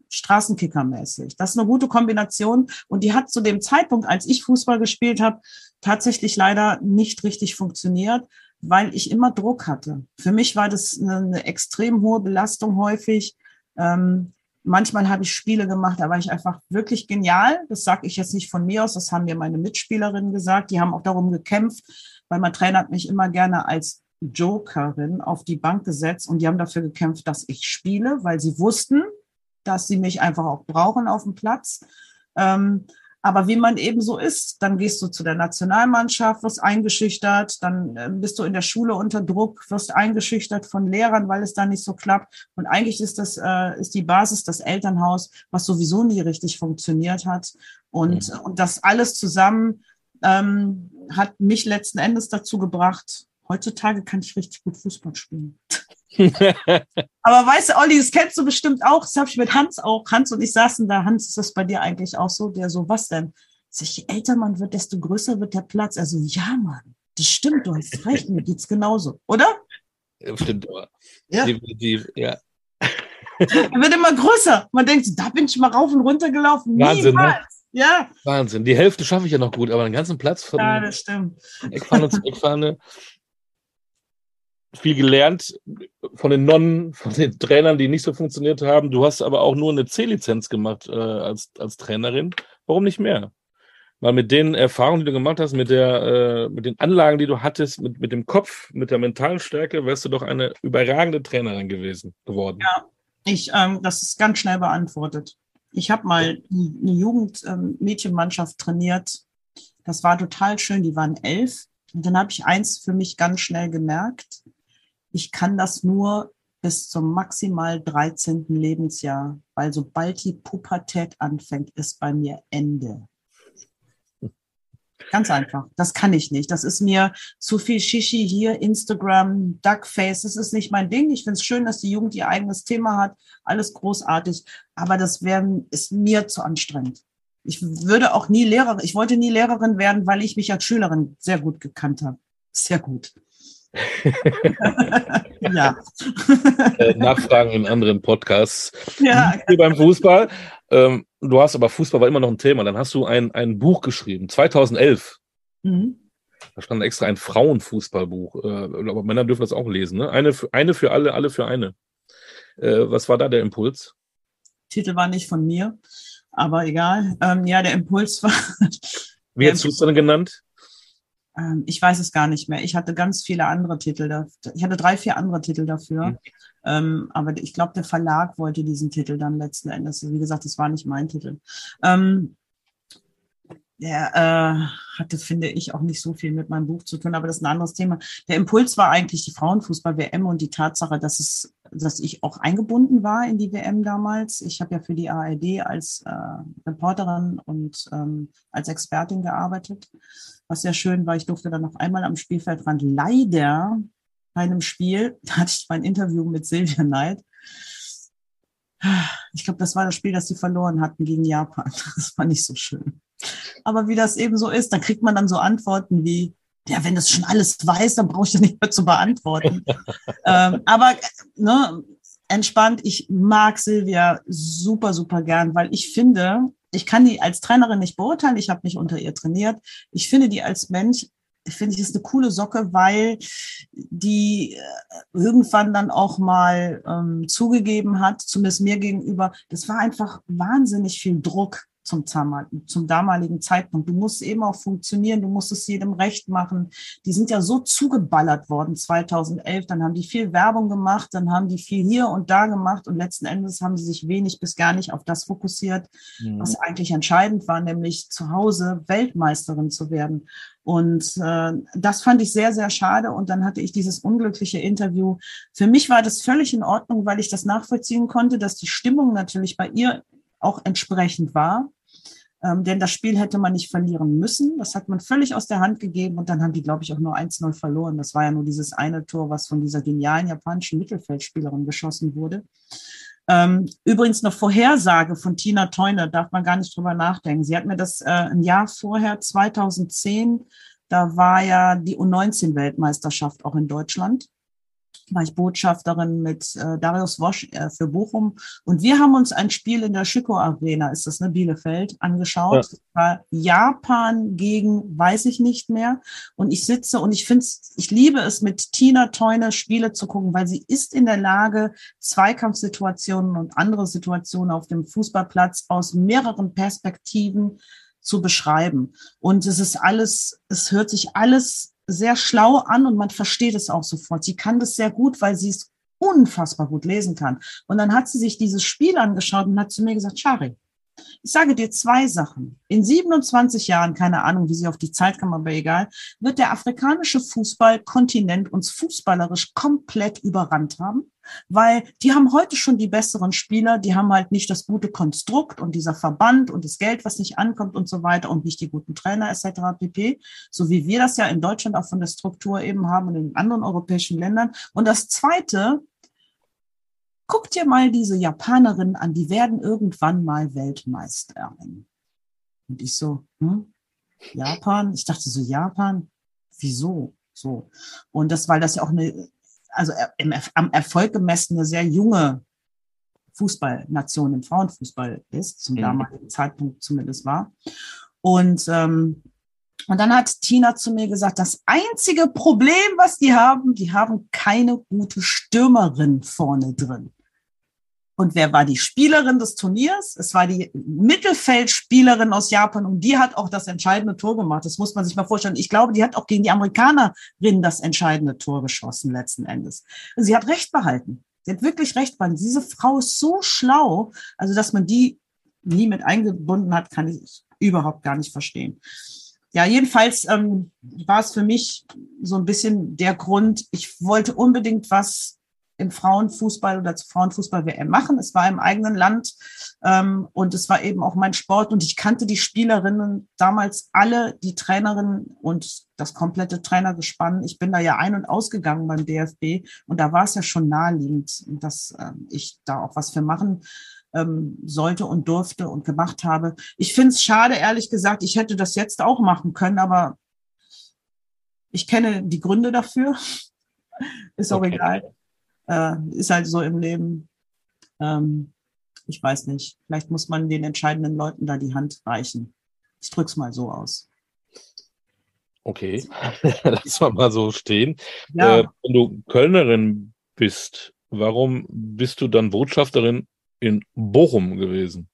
Straßenkickermäßig. Das ist eine gute Kombination und die hat zu dem Zeitpunkt, als ich Fußball gespielt habe, tatsächlich leider nicht richtig funktioniert, weil ich immer Druck hatte. Für mich war das eine, eine extrem hohe Belastung häufig. Ähm, manchmal habe ich Spiele gemacht, da war ich einfach wirklich genial. Das sage ich jetzt nicht von mir aus, das haben mir meine Mitspielerinnen gesagt. Die haben auch darum gekämpft, weil mein Trainer hat mich immer gerne als Jokerin auf die Bank gesetzt und die haben dafür gekämpft, dass ich spiele, weil sie wussten, dass sie mich einfach auch brauchen auf dem Platz. Ähm, Aber wie man eben so ist, dann gehst du zu der Nationalmannschaft, wirst eingeschüchtert, dann äh, bist du in der Schule unter Druck, wirst eingeschüchtert von Lehrern, weil es da nicht so klappt. Und eigentlich ist das äh, ist die Basis das Elternhaus, was sowieso nie richtig funktioniert hat. Und, mhm. und das alles zusammen ähm, hat mich letzten Endes dazu gebracht, heutzutage kann ich richtig gut Fußball spielen. <laughs> Aber weißt du, Olli, das kennst du bestimmt auch. Das habe ich mit Hans auch. Hans und ich saßen da. Hans, ist das bei dir eigentlich auch so? Der so, was denn? Je älter man wird, desto größer wird der Platz. Also, ja, Mann, das stimmt, du hast recht, mir geht's genauso, oder? Stimmt, aber ja. definitiv, ja. Er wird immer größer. Man denkt, da bin ich mal rauf und runter gelaufen. Wahnsinn, ne? Ja. Wahnsinn. Die Hälfte schaffe ich ja noch gut, aber den ganzen Platz von ja, das stimmt. Eckfahne zu Eckfahne viel gelernt von den Nonnen, von den Trainern, die nicht so funktioniert haben. Du hast aber auch nur eine C-Lizenz gemacht äh, als, als Trainerin. Warum nicht mehr? Weil mit den Erfahrungen, die du gemacht hast, mit, der, äh, mit den Anlagen, die du hattest, mit, mit dem Kopf, mit der mentalen Stärke, wärst du doch eine überragende Trainerin gewesen geworden. Ja, ich, ähm, das ist ganz schnell beantwortet. Ich habe mal eine Jugendmädchenmannschaft ähm, trainiert. Das war total schön. Die waren elf. Und dann habe ich eins für mich ganz schnell gemerkt ich kann das nur bis zum maximal 13. Lebensjahr, weil sobald die Pubertät anfängt, ist bei mir Ende. Ganz einfach. Das kann ich nicht. Das ist mir zu viel Shishi hier, Instagram, Duckface. Das ist nicht mein Ding. Ich finde es schön, dass die Jugend ihr eigenes Thema hat. Alles großartig. Aber das wär, ist mir zu anstrengend. Ich würde auch nie Lehrerin, ich wollte nie Lehrerin werden, weil ich mich als Schülerin sehr gut gekannt habe. Sehr gut. <laughs> ja. <laughs> Äh, Nachfragen in anderen Podcasts. Ja. Hier beim Fußball. Ähm, du hast aber Fußball war immer noch ein Thema. Dann hast du ein, ein Buch geschrieben, 2011. Mhm. Da stand extra ein Frauenfußballbuch. Äh, aber Männer dürfen das auch lesen. Ne? Eine, für, eine für alle, alle für eine. Äh, was war da der Impuls? Titel war nicht von mir, aber egal. Ähm, ja, der Impuls war. Wie hast du es dann genannt? Ähm, ich weiß es gar nicht mehr. Ich hatte ganz viele andere Titel. Da, ich hatte drei, vier andere Titel dafür. Mhm. Ähm, aber ich glaube, der Verlag wollte diesen Titel dann letzten Endes. Wie gesagt, das war nicht mein Titel. Ähm, der äh, hatte, finde ich, auch nicht so viel mit meinem Buch zu tun, aber das ist ein anderes Thema. Der Impuls war eigentlich die Frauenfußball-WM und die Tatsache, dass es, dass ich auch eingebunden war in die WM damals. Ich habe ja für die ARD als äh, Reporterin und ähm, als Expertin gearbeitet, was sehr schön war. Ich durfte dann noch einmal am Spielfeldrand leider bei einem Spiel, <laughs> da hatte ich mein Interview mit Silvia Neid. Ich glaube, das war das Spiel, das sie verloren hatten gegen Japan. <laughs> Das war nicht so schön. Aber wie das eben so ist, da kriegt man dann so Antworten wie, ja, wenn das schon alles weiß, dann brauche ich ja nicht mehr zu beantworten. <laughs> ähm, aber ne, entspannt, ich mag Silvia super, super gern, weil ich finde, ich kann die als Trainerin nicht beurteilen, ich habe nicht unter ihr trainiert. Ich finde die als Mensch, finde ich ist eine coole Socke, weil die äh, irgendwann dann auch mal ähm, zugegeben hat, zumindest mir gegenüber, das war einfach wahnsinnig viel Druck zum, zum damaligen Zeitpunkt. Du musst eben auch funktionieren, du musst es jedem recht machen. Die sind ja so zugeballert worden 2011, dann haben die viel Werbung gemacht, dann haben die viel hier und da gemacht und letzten Endes haben sie sich wenig bis gar nicht auf das fokussiert, mhm. was eigentlich entscheidend war, nämlich zu Hause Weltmeisterin zu werden. Und äh, das fand ich sehr, sehr schade. Und dann hatte ich dieses unglückliche Interview. Für mich war das völlig in Ordnung, weil ich das nachvollziehen konnte, dass die Stimmung natürlich bei ihr auch entsprechend war. Ähm, denn das Spiel hätte man nicht verlieren müssen. Das hat man völlig aus der Hand gegeben und dann haben die, glaube ich, auch nur 1-0 verloren. Das war ja nur dieses eine Tor, was von dieser genialen japanischen Mittelfeldspielerin geschossen wurde. Ähm, übrigens eine Vorhersage von Tina Teuner, darf man gar nicht drüber nachdenken. Sie hat mir das äh, ein Jahr vorher, 2010, da war ja die U19-Weltmeisterschaft auch in Deutschland war ich Botschafterin mit äh, Darius Wosch äh, für Bochum. Und wir haben uns ein Spiel in der Schiko Arena, ist das, ne, Bielefeld, angeschaut. Ja. War Japan gegen, weiß ich nicht mehr. Und ich sitze und ich finde ich liebe es, mit Tina Teune Spiele zu gucken, weil sie ist in der Lage, Zweikampfsituationen und andere Situationen auf dem Fußballplatz aus mehreren Perspektiven zu beschreiben. Und es ist alles, es hört sich alles sehr schlau an und man versteht es auch sofort. Sie kann das sehr gut, weil sie es unfassbar gut lesen kann. Und dann hat sie sich dieses Spiel angeschaut und hat zu mir gesagt, Shari, Ich sage dir zwei Sachen. In 27 Jahren, keine Ahnung, wie sie auf die Zeit kommen, aber egal, wird der afrikanische Fußballkontinent uns fußballerisch komplett überrannt haben, weil die haben heute schon die besseren Spieler, die haben halt nicht das gute Konstrukt und dieser Verband und das Geld, was nicht ankommt und so weiter und nicht die guten Trainer etc. pp. So wie wir das ja in Deutschland auch von der Struktur eben haben und in anderen europäischen Ländern. Und das Zweite, guck dir mal diese Japanerinnen an, die werden irgendwann mal Weltmeisterin. Und ich so, hm, Japan? Ich dachte so, Japan? Wieso? So. Und das, weil das ja auch eine, also im, am Erfolg gemessen eine sehr junge Fußballnation im Frauenfußball ist, zum mhm. damaligen Zeitpunkt zumindest war. Und ähm, und dann hat Tina zu mir gesagt, das einzige Problem, was die haben, die haben keine gute Stürmerin vorne drin. Und wer war die Spielerin des Turniers? Es war die Mittelfeldspielerin aus Japan und die hat auch das entscheidende Tor gemacht. Das muss man sich mal vorstellen. Ich glaube, die hat auch gegen die Amerikanerin das entscheidende Tor geschossen letzten Endes. Und sie hat recht behalten. Sie hat wirklich recht behalten. Diese Frau ist so schlau, also dass man die nie mit eingebunden hat, kann ich überhaupt gar nicht verstehen. Ja, jedenfalls ähm, war es für mich so ein bisschen der Grund, ich wollte unbedingt was im Frauenfußball oder zu Frauenfußball-WM machen. Es war im eigenen Land ähm, und es war eben auch mein Sport und ich kannte die Spielerinnen damals alle, die Trainerinnen und das komplette Trainergespann. Ich bin da ja ein- und ausgegangen beim DFB und da war es ja schon naheliegend, dass äh, ich da auch was für machen ähm, sollte und durfte und gemacht habe. Ich finde es schade, ehrlich gesagt, ich hätte das jetzt auch machen können, aber ich kenne die Gründe dafür. <laughs> Ist auch okay. egal. Äh, ist halt so im Leben. Ähm, ich weiß nicht. Vielleicht muss man den entscheidenden Leuten da die Hand reichen. Ich drück's mal so aus. Okay, <laughs> lass mal mal so stehen. Ja. Äh, wenn du Kölnerin bist, warum bist du dann Botschafterin in Bochum gewesen?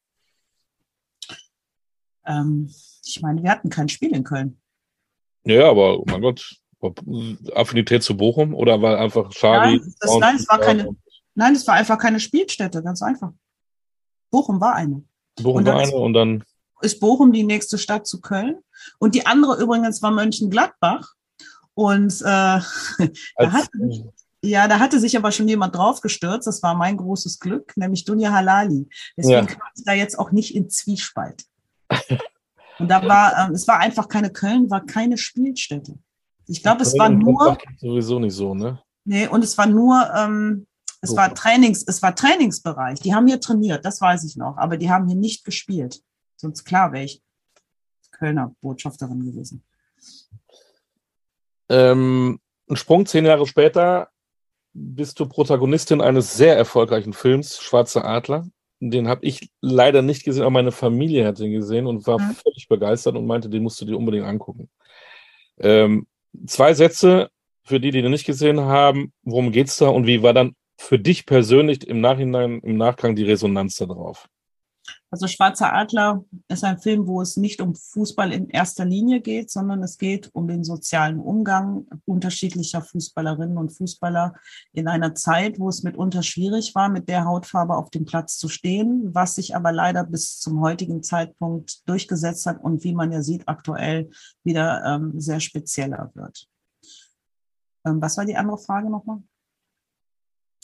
Ähm, ich meine, wir hatten kein Spiel in Köln. Ja, aber oh mein Gott, Affinität zu Bochum oder war einfach Schari? Nein, das, nein, es war keine, nein, es war einfach keine Spielstätte, ganz einfach. Bochum war eine. Bochum war eine und dann ist Bochum die nächste Stadt zu Köln. Und die andere übrigens war Mönchengladbach. Und äh, <laughs> da hatte, ja, da hatte sich aber schon jemand draufgestürzt. Das war mein großes Glück, nämlich Dunja Halali. Deswegen ja. kam ich da jetzt auch nicht in Zwiespalt. Und da war, ähm, es war einfach keine Köln, war keine Spielstätte. Ich glaube, es war nur. Sowieso nicht so, ne? Nee, und es war nur, ähm, es so. war Trainings, es war Trainingsbereich. Die haben hier trainiert, das weiß ich noch, aber die haben hier nicht gespielt. Sonst klar wäre ich Kölner Botschafterin gewesen. Ähm, ein Sprung zehn Jahre später bist du Protagonistin eines sehr erfolgreichen Films, Schwarze Adler. Den habe ich leider nicht gesehen, aber meine Familie hat ihn gesehen und war mhm. völlig begeistert und meinte, den musst du dir unbedingt angucken. Ähm, zwei Sätze für die, die den nicht gesehen haben. Worum geht's da und wie war dann für dich persönlich im Nachhinein, im Nachgang die Resonanz darauf? Also Schwarzer Adler ist ein Film, wo es nicht um Fußball in erster Linie geht, sondern es geht um den sozialen Umgang unterschiedlicher Fußballerinnen und Fußballer in einer Zeit, wo es mitunter schwierig war, mit der Hautfarbe auf dem Platz zu stehen, was sich aber leider bis zum heutigen Zeitpunkt durchgesetzt hat und wie man ja sieht, aktuell wieder ähm, sehr spezieller wird. Ähm, was war die andere Frage nochmal?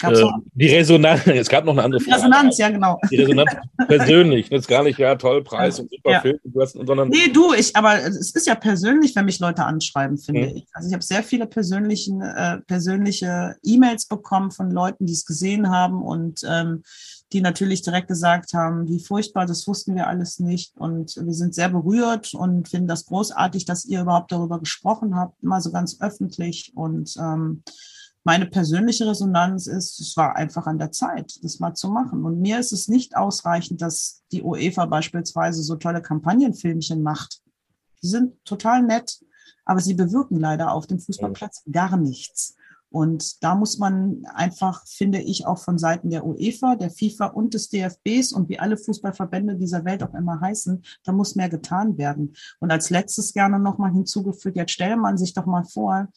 Äh, die Resonanz, <laughs> es gab noch eine andere Frage. Resonanz, ja, genau. Die Resonanz <laughs> persönlich, jetzt gar nicht, ja, toll, Preis ja. und super ja. Film, sondern. Nee, du, ich, aber es ist ja persönlich, wenn mich Leute anschreiben, finde mhm. ich. Also ich habe sehr viele persönlichen, äh, persönliche E-Mails bekommen von Leuten, die es gesehen haben und ähm, die natürlich direkt gesagt haben, wie furchtbar, das wussten wir alles nicht und wir sind sehr berührt und finden das großartig, dass ihr überhaupt darüber gesprochen habt, mal so ganz öffentlich und ähm, meine persönliche Resonanz ist, es war einfach an der Zeit, das mal zu machen. Und mir ist es nicht ausreichend, dass die UEFA beispielsweise so tolle Kampagnenfilmchen macht. Die sind total nett, aber sie bewirken leider auf dem Fußballplatz gar nichts. Und da muss man einfach, finde ich, auch von Seiten der UEFA, der FIFA und des DFBs und wie alle Fußballverbände dieser Welt auch immer heißen, da muss mehr getan werden. Und als letztes gerne nochmal hinzugefügt, jetzt stelle man sich doch mal vor,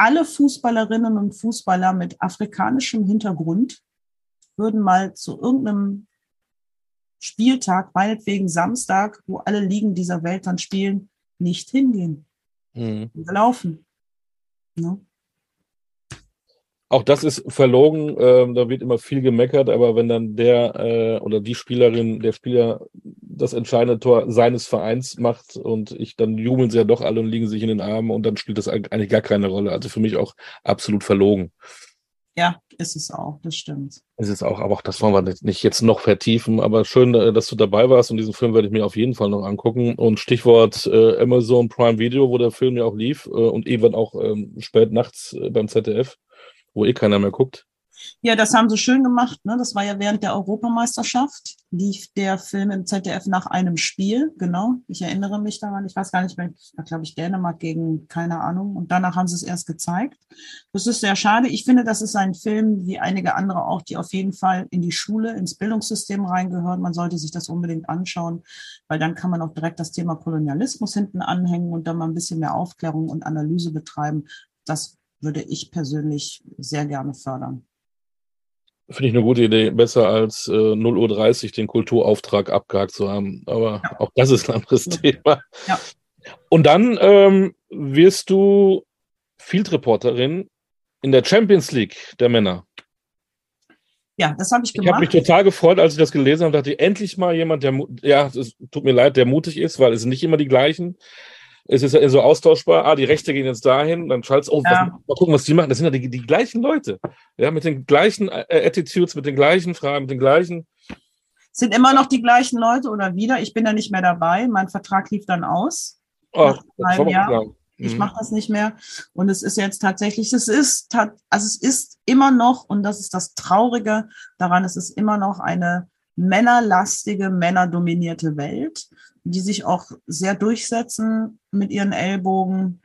alle Fußballerinnen und Fußballer mit afrikanischem Hintergrund würden mal zu irgendeinem Spieltag, meinetwegen Samstag, wo alle Ligen dieser Welt dann spielen, nicht hingehen. Mhm. Laufen. Ne? Auch das ist verlogen, ähm, da wird immer viel gemeckert, aber wenn dann der äh, oder die Spielerin, der Spieler das entscheidende Tor seines Vereins macht und ich, dann jubeln sie ja doch alle und liegen sich in den Armen und dann spielt das eigentlich gar keine Rolle. Also für mich auch absolut verlogen. Ja, ist es auch, das stimmt. Ist es auch, aber auch das wollen wir nicht jetzt noch vertiefen. Aber schön, äh, dass du dabei warst und diesen Film werde ich mir auf jeden Fall noch angucken. Und Stichwort äh, Amazon Prime Video, wo der Film ja auch lief äh, und eben auch ähm, spät nachts äh, beim ZDF wo eh keiner mehr guckt. Ja, das haben sie schön gemacht. Ne? Das war ja während der Europameisterschaft, lief der Film im ZDF nach einem Spiel. Genau, ich erinnere mich daran. Ich weiß gar nicht mehr, war, glaube ich, Dänemark gegen, keine Ahnung. Und danach haben sie es erst gezeigt. Das ist sehr schade. Ich finde, das ist ein Film, wie einige andere auch, die auf jeden Fall in die Schule, ins Bildungssystem reingehören. Man sollte sich das unbedingt anschauen, weil dann kann man auch direkt das Thema Kolonialismus hinten anhängen und dann mal ein bisschen mehr Aufklärung und Analyse betreiben. Das würde ich persönlich sehr gerne fördern. Finde ich eine gute Idee. Besser als äh, 0.30 Uhr den Kulturauftrag abgehakt zu haben. Aber ja. auch das ist ein anderes ja. Thema. Ja. Und dann ähm, wirst du Field Reporterin in der Champions League der Männer. Ja, das habe ich gemacht. Ich habe mich total gefreut, als ich das gelesen habe. Dachte endlich mal jemand, der, ja, es tut mir leid, der mutig ist, weil es sind nicht immer die gleichen es ist ja so austauschbar, ah, die Rechte gehen jetzt dahin, dann schalt's, oh, ja. was, mal gucken, was die machen. Das sind ja die, die gleichen Leute. Ja, mit den gleichen äh, Attitudes, mit den gleichen Fragen, mit den gleichen. Sind immer noch die gleichen Leute oder wieder? Ich bin da nicht mehr dabei. Mein Vertrag lief dann aus. Oh, nach Jahr. Ich mhm. mache das nicht mehr. Und es ist jetzt tatsächlich, es ist, also es ist immer noch, und das ist das Traurige daran, es ist immer noch eine männerlastige, männerdominierte Welt die sich auch sehr durchsetzen mit ihren Ellbogen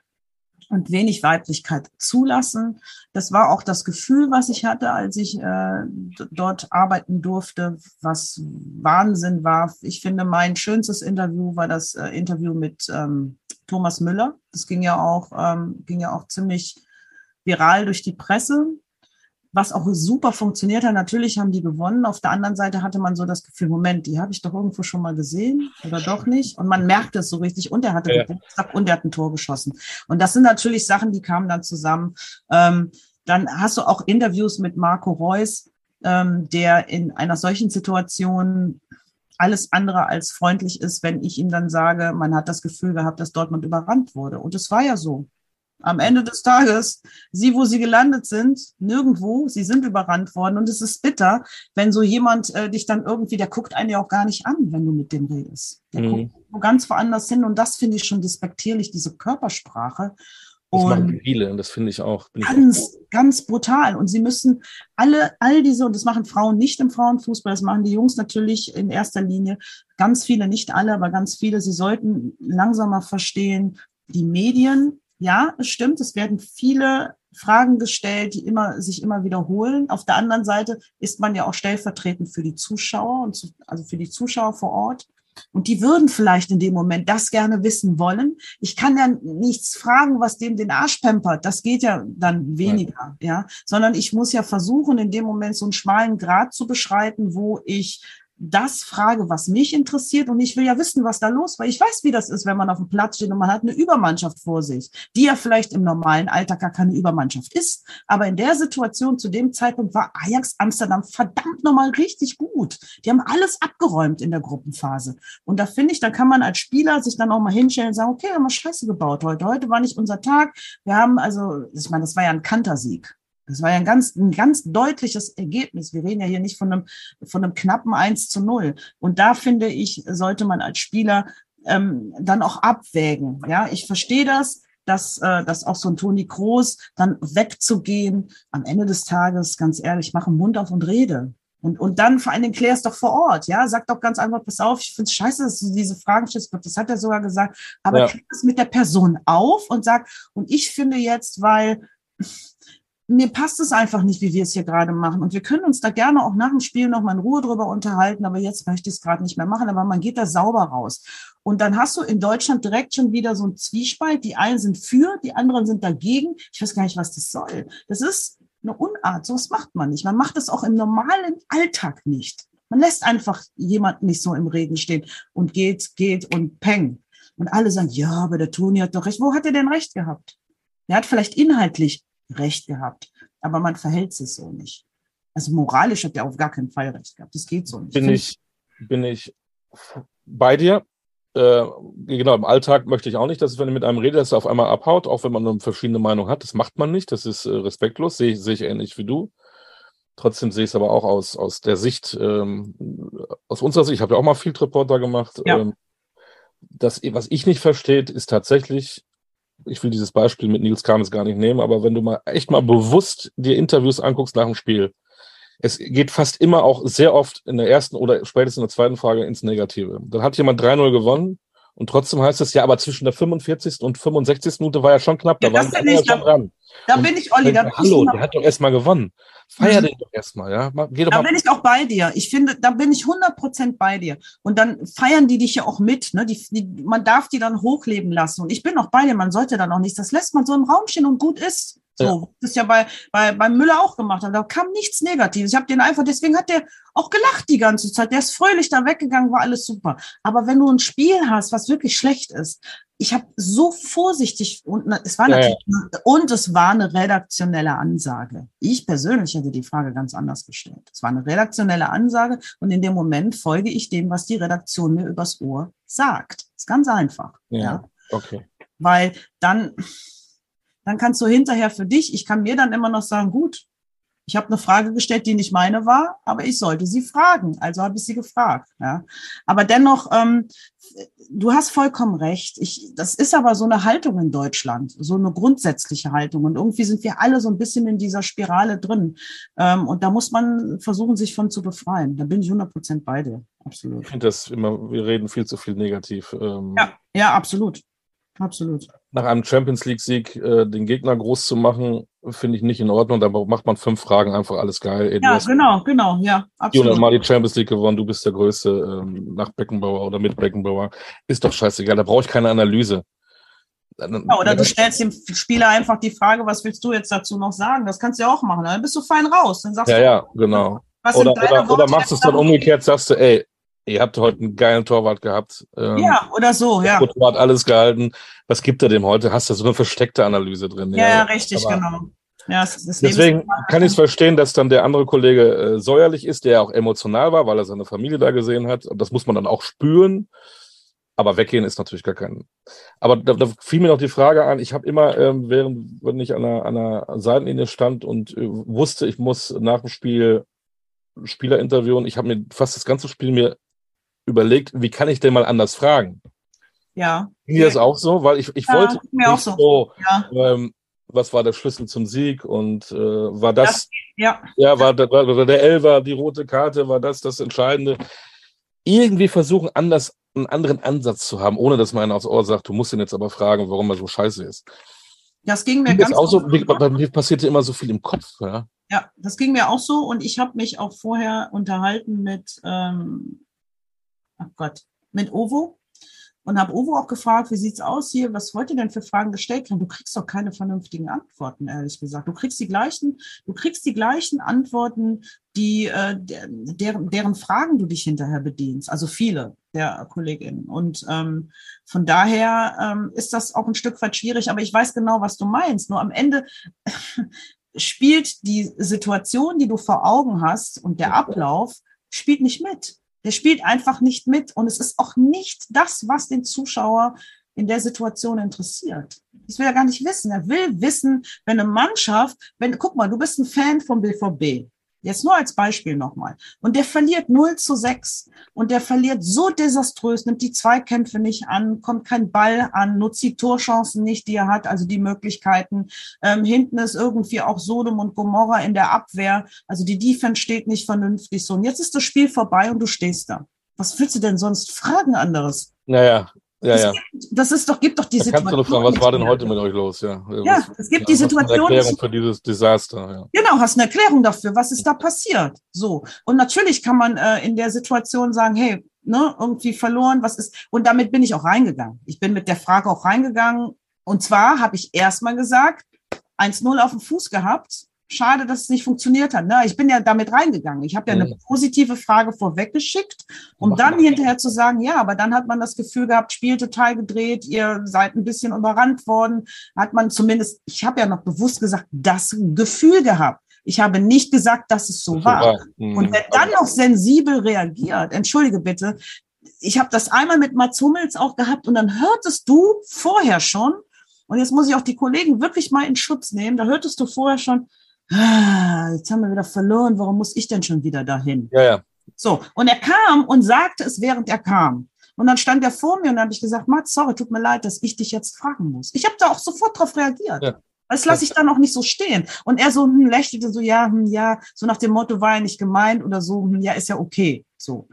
und wenig Weiblichkeit zulassen. Das war auch das Gefühl, was ich hatte, als ich äh, dort arbeiten durfte, was Wahnsinn war. Ich finde, mein schönstes Interview war das äh, Interview mit ähm, Thomas Müller. Das ging ja auch, ähm, ging ja auch ziemlich viral durch die Presse was auch super funktioniert hat. Natürlich haben die gewonnen. Auf der anderen Seite hatte man so das Gefühl, Moment, die habe ich doch irgendwo schon mal gesehen oder doch nicht. Und man merkt es so richtig. Und er hatte ja. Geburtstag und er hat ein Tor geschossen. Und das sind natürlich Sachen, die kamen dann zusammen. Ähm, dann hast du auch Interviews mit Marco Reus, ähm, der in einer solchen Situation alles andere als freundlich ist, wenn ich ihm dann sage, man hat das Gefühl gehabt, dass Dortmund überrannt wurde. Und es war ja so am Ende des Tages, sie, wo sie gelandet sind, nirgendwo, sie sind überrannt worden. Und es ist bitter, wenn so jemand äh, dich dann irgendwie, der guckt einen ja auch gar nicht an, wenn du mit dem redest. Der mhm. guckt wo ganz woanders hin. Und das finde ich schon despektierlich, diese Körpersprache. Das und machen viele und das finde ich auch. Ganz, auch. ganz brutal. Und sie müssen alle, all diese, und das machen Frauen nicht im Frauenfußball, das machen die Jungs natürlich in erster Linie, ganz viele, nicht alle, aber ganz viele, sie sollten langsamer verstehen, die Medien ja, es stimmt, es werden viele Fragen gestellt, die immer, sich immer wiederholen. Auf der anderen Seite ist man ja auch stellvertretend für die Zuschauer und zu, also für die Zuschauer vor Ort. Und die würden vielleicht in dem Moment das gerne wissen wollen. Ich kann ja nichts fragen, was dem den Arsch pampert. Das geht ja dann weniger, ja. ja. Sondern ich muss ja versuchen, in dem Moment so einen schmalen Grad zu beschreiten, wo ich das frage, was mich interessiert und ich will ja wissen, was da los war. Ich weiß, wie das ist, wenn man auf dem Platz steht und man hat eine Übermannschaft vor sich, die ja vielleicht im normalen Alltag gar keine Übermannschaft ist. Aber in der Situation zu dem Zeitpunkt war Ajax Amsterdam verdammt nochmal richtig gut. Die haben alles abgeräumt in der Gruppenphase. Und da finde ich, da kann man als Spieler sich dann auch mal hinstellen und sagen, okay, wir haben wir Scheiße gebaut heute. Heute war nicht unser Tag. Wir haben also, ich meine, das war ja ein Kantersieg. Das war ja ein ganz, ein ganz deutliches Ergebnis. Wir reden ja hier nicht von einem, von einem knappen 1 zu 0. Und da finde ich, sollte man als Spieler ähm, dann auch abwägen. Ja, ich verstehe das, dass, äh, dass auch so ein Toni Kroos dann wegzugehen, am Ende des Tages, ganz ehrlich, mach einen Mund auf und rede. Und, und dann vor allen Dingen klär es doch vor Ort, ja. Sag doch ganz einfach, pass auf, ich finde es scheiße, dass du diese Fragen stellst. Das hat er sogar gesagt. Aber ja. klär es mit der Person auf und sag, und ich finde jetzt, weil mir passt es einfach nicht, wie wir es hier gerade machen. Und wir können uns da gerne auch nach dem Spiel noch mal in Ruhe drüber unterhalten, aber jetzt möchte ich es gerade nicht mehr machen. Aber man geht da sauber raus. Und dann hast du in Deutschland direkt schon wieder so ein Zwiespalt. Die einen sind für, die anderen sind dagegen. Ich weiß gar nicht, was das soll. Das ist eine Unart. So was macht man nicht. Man macht es auch im normalen Alltag nicht. Man lässt einfach jemanden nicht so im Regen stehen und geht, geht und peng. Und alle sagen, ja, aber der Toni hat doch recht. Wo hat er denn recht gehabt? Er hat vielleicht inhaltlich recht gehabt, aber man verhält sich so nicht. Also moralisch hat er auf gar keinen Fall recht gehabt. Das geht so nicht. Bin ich, bin ich bei dir. Äh, genau, im Alltag möchte ich auch nicht, dass wenn ich mit einem rede, dass er auf einmal abhaut, auch wenn man eine verschiedene Meinung hat. Das macht man nicht. Das ist äh, respektlos. Sehe seh ich ähnlich wie du. Trotzdem sehe ich es aber auch aus, aus der Sicht, ähm, aus unserer Sicht, ich habe ja auch mal Field Reporter gemacht. Ja. Ähm, das, was ich nicht verstehe, ist tatsächlich, ich will dieses Beispiel mit Nils Kames gar nicht nehmen, aber wenn du mal echt mal bewusst dir Interviews anguckst nach dem Spiel, es geht fast immer auch sehr oft in der ersten oder spätestens in der zweiten Frage ins Negative. Dann hat jemand 3-0 gewonnen und trotzdem heißt es ja, aber zwischen der 45. und 65. Minute war ja schon knapp, da ja, waren wir ja schon dran. Da bin ich, Olli. Da Hallo, der hat doch erstmal gewonnen. Feier mhm. den doch erstmal, ja. Geh doch da mal. bin ich auch bei dir. Ich finde, da bin ich 100% bei dir. Und dann feiern die dich ja auch mit. Ne? Die, die, man darf die dann hochleben lassen. Und ich bin auch bei dir. Man sollte dann auch nichts. Das lässt man so im Raum stehen und gut ist. So, ja. das ist ja bei, bei, bei Müller auch gemacht. Da kam nichts Negatives. Ich habe den einfach, deswegen hat der auch gelacht die ganze Zeit. Der ist fröhlich da weggegangen, war alles super. Aber wenn du ein Spiel hast, was wirklich schlecht ist, ich habe so vorsichtig und es war natürlich ja. und es war eine redaktionelle Ansage. Ich persönlich hätte die Frage ganz anders gestellt. Es war eine redaktionelle Ansage und in dem Moment folge ich dem, was die Redaktion mir übers Ohr sagt. Das ist ganz einfach. Ja, ja. okay. Weil dann dann kannst du hinterher für dich, ich kann mir dann immer noch sagen, gut, ich habe eine Frage gestellt, die nicht meine war, aber ich sollte sie fragen. Also habe ich sie gefragt. Ja. Aber dennoch, ähm, du hast vollkommen recht. Ich, das ist aber so eine Haltung in Deutschland, so eine grundsätzliche Haltung. Und irgendwie sind wir alle so ein bisschen in dieser Spirale drin. Ähm, und da muss man versuchen, sich von zu befreien. Da bin ich 100 Prozent bei dir. Absolut. Ich finde das immer, wir reden viel zu viel negativ. Ähm, ja, ja, absolut. Absolut. Nach einem Champions League-Sieg äh, den Gegner groß zu machen, finde ich nicht in Ordnung. Da macht man fünf Fragen einfach alles geil. Ey, ja, genau, genau, ja, absolut. mal die Champions League gewonnen, du bist der Größte ähm, nach Beckenbauer oder mit Beckenbauer. Ist doch scheißegal, da brauche ich keine Analyse. Ja, oder du stellst dem Spieler einfach die Frage, was willst du jetzt dazu noch sagen? Das kannst du ja auch machen. Dann bist du fein raus. Dann sagst ja, du, ja, genau. oder, oder, oder machst du es dann umgekehrt, sagst du, ey, Ihr habt heute einen geilen Torwart gehabt. Ähm, ja, oder so, ja. Der Torwart alles gehalten. Was gibt er dem heute? Hast du so eine versteckte Analyse drin? Ja, ja richtig, Aber genau. Ja, deswegen kann ich es verstehen, dass dann der andere Kollege äh, säuerlich ist, der auch emotional war, weil er seine Familie da gesehen hat. Und das muss man dann auch spüren. Aber weggehen ist natürlich gar kein. Aber da, da fiel mir noch die Frage an. Ich habe immer, ähm, während wenn ich an einer, an einer Seitenlinie stand und äh, wusste, ich muss nach dem Spiel Spieler interviewen, ich habe mir fast das ganze Spiel mir überlegt, wie kann ich denn mal anders fragen? Ja. Ging das auch so? Weil ich, ich ja, wollte mir auch so. so ja. ähm, was war der Schlüssel zum Sieg und äh, war das, ja, ja war, der, war der Elfer, die rote Karte, war das das Entscheidende? Irgendwie versuchen, anders, einen anderen Ansatz zu haben, ohne dass man aufs Ohr sagt, du musst ihn jetzt aber fragen, warum er so scheiße ist. Das ging mir ganz auch so, bei mir passierte immer so viel im Kopf, ja. Ja, das ging mir auch so und ich habe mich auch vorher unterhalten mit ähm, ach Gott, mit Ovo und habe Ovo auch gefragt, wie sieht's aus hier, was wollt ihr denn für Fragen gestellt haben? Du kriegst doch keine vernünftigen Antworten, ehrlich gesagt. Du kriegst die gleichen, du kriegst die gleichen Antworten, die äh, deren, deren Fragen du dich hinterher bedienst, also viele der Kolleginnen. Und ähm, von daher ähm, ist das auch ein Stück weit schwierig, aber ich weiß genau, was du meinst. Nur am Ende <laughs> spielt die Situation, die du vor Augen hast und der Ablauf spielt nicht mit. Der spielt einfach nicht mit und es ist auch nicht das, was den Zuschauer in der Situation interessiert. Das will er gar nicht wissen. Er will wissen, wenn eine Mannschaft, wenn, guck mal, du bist ein Fan vom BVB. Jetzt nur als Beispiel nochmal. Und der verliert 0 zu 6. Und der verliert so desaströs, nimmt die Zweikämpfe nicht an, kommt kein Ball an, nutzt die Torchancen nicht, die er hat, also die Möglichkeiten. Ähm, hinten ist irgendwie auch Sodom und Gomorra in der Abwehr. Also die Defense steht nicht vernünftig so. Und jetzt ist das Spiel vorbei und du stehst da. Was willst du denn sonst fragen anderes? Naja, ja, ja. das ist doch, gibt doch die da Situation. Kannst du fragen, was war denn heute mit euch los? Ja, ja es gibt die Situation. Eine Erklärung für dieses Desaster. Ja. Genau, hast eine Erklärung dafür, was ist da passiert? So. Und natürlich kann man äh, in der Situation sagen, hey, ne, irgendwie verloren, was ist? Und damit bin ich auch reingegangen. Ich bin mit der Frage auch reingegangen. Und zwar habe ich erstmal gesagt, 1-0 auf dem Fuß gehabt schade, dass es nicht funktioniert hat. Ne? Ich bin ja damit reingegangen. Ich habe ja eine mhm. positive Frage vorweggeschickt, um dann hinterher zu sagen, ja, aber dann hat man das Gefühl gehabt, Spiel total gedreht, ihr seid ein bisschen überrannt worden. Hat man zumindest, ich habe ja noch bewusst gesagt, das Gefühl gehabt. Ich habe nicht gesagt, dass es so, so war. war. Mhm. Und wer dann noch sensibel reagiert, entschuldige bitte, ich habe das einmal mit Mats Hummels auch gehabt und dann hörtest du vorher schon, und jetzt muss ich auch die Kollegen wirklich mal in Schutz nehmen, da hörtest du vorher schon, ah, jetzt haben wir wieder verloren, warum muss ich denn schon wieder dahin? Ja, ja. So, und er kam und sagte es, während er kam. Und dann stand er vor mir und dann habe ich gesagt, Mats, sorry, tut mir leid, dass ich dich jetzt fragen muss. Ich habe da auch sofort drauf reagiert. Ja. Das lasse ich dann auch nicht so stehen. Und er so hm, lächelte so, ja, hm, ja, so nach dem Motto war er nicht gemeint oder so, hm, ja, ist ja okay. So.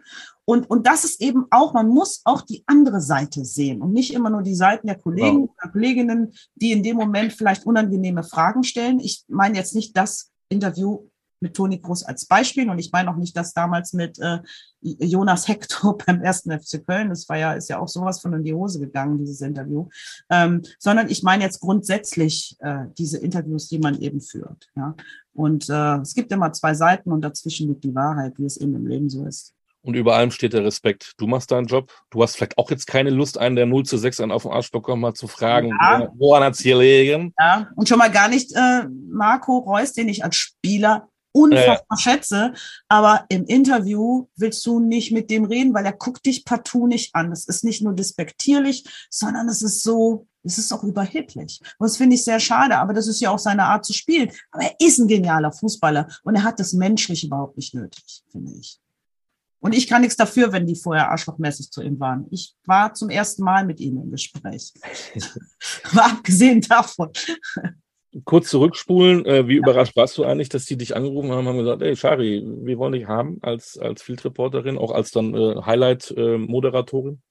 Und, und das ist eben auch, man muss auch die andere Seite sehen und nicht immer nur die Seiten der Kollegen oder Kolleginnen, die in dem Moment vielleicht unangenehme Fragen stellen. Ich meine jetzt nicht das Interview mit Toni Groß als Beispiel und ich meine auch nicht das damals mit äh, Jonas Hector <laughs> beim ersten FC Köln. Das war ja, ist ja auch sowas von in die Hose gegangen, dieses Interview. Ähm, sondern ich meine jetzt grundsätzlich äh, diese Interviews, die man eben führt. Ja? Und äh, es gibt immer zwei Seiten und dazwischen liegt die Wahrheit, wie es eben im Leben so ist. Und über allem steht der Respekt. Du machst deinen Job. Du hast vielleicht auch jetzt keine Lust, einen der 0 zu 6 einen auf den Arsch bekommen hat, zu fragen, ja. woran hat es hier liegen? Ja, und schon mal gar nicht äh, Marco Reus, den ich als Spieler unfassbar ja. schätze. Aber im Interview willst du nicht mit dem reden, weil er guckt dich partout nicht an. Das ist nicht nur despektierlich, sondern es ist so, es ist auch überheblich. Und das finde ich sehr schade, aber das ist ja auch seine Art zu spielen. Aber er ist ein genialer Fußballer und er hat das menschlich überhaupt nicht nötig, finde ich. Und ich kann nichts dafür, wenn die vorher arschlochmäßig zu ihm waren. Ich war zum ersten Mal mit ihm im Gespräch. <laughs> Aber abgesehen davon. Kurz zurückspulen, äh, wie ja. überrascht warst du eigentlich, dass die dich angerufen haben, haben gesagt, ey Shari, wir wollen dich haben als, als Field Reporterin, auch als dann äh, Highlight-Moderatorin?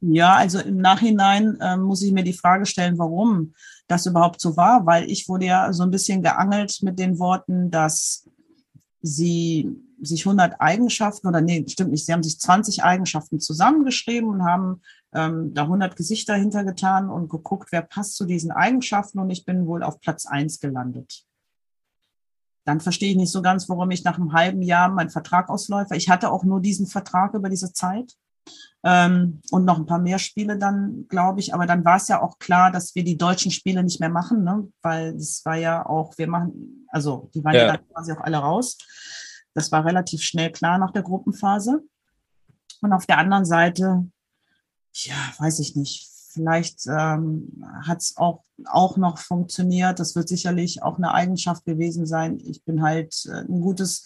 Ja, also im Nachhinein äh, muss ich mir die Frage stellen, warum das überhaupt so war, weil ich wurde ja so ein bisschen geangelt mit den Worten, dass sie sich 100 Eigenschaften oder nee, stimmt nicht, sie haben sich 20 Eigenschaften zusammengeschrieben und haben ähm, da 100 Gesichter hintergetan und geguckt, wer passt zu diesen Eigenschaften und ich bin wohl auf Platz eins gelandet. Dann verstehe ich nicht so ganz, warum ich nach einem halben Jahr meinen Vertrag ausläufe. Ich hatte auch nur diesen Vertrag über diese Zeit ähm, und noch ein paar mehr Spiele dann, glaube ich. Aber dann war es ja auch klar, dass wir die deutschen Spiele nicht mehr machen, ne? weil es war ja auch, wir machen, also die waren ja, ja dann quasi auch alle raus. Das war relativ schnell klar nach der Gruppenphase. Und auf der anderen Seite, ja, weiß ich nicht, vielleicht ähm, hat es auch, auch noch funktioniert. Das wird sicherlich auch eine Eigenschaft gewesen sein. Ich bin halt äh, ein gutes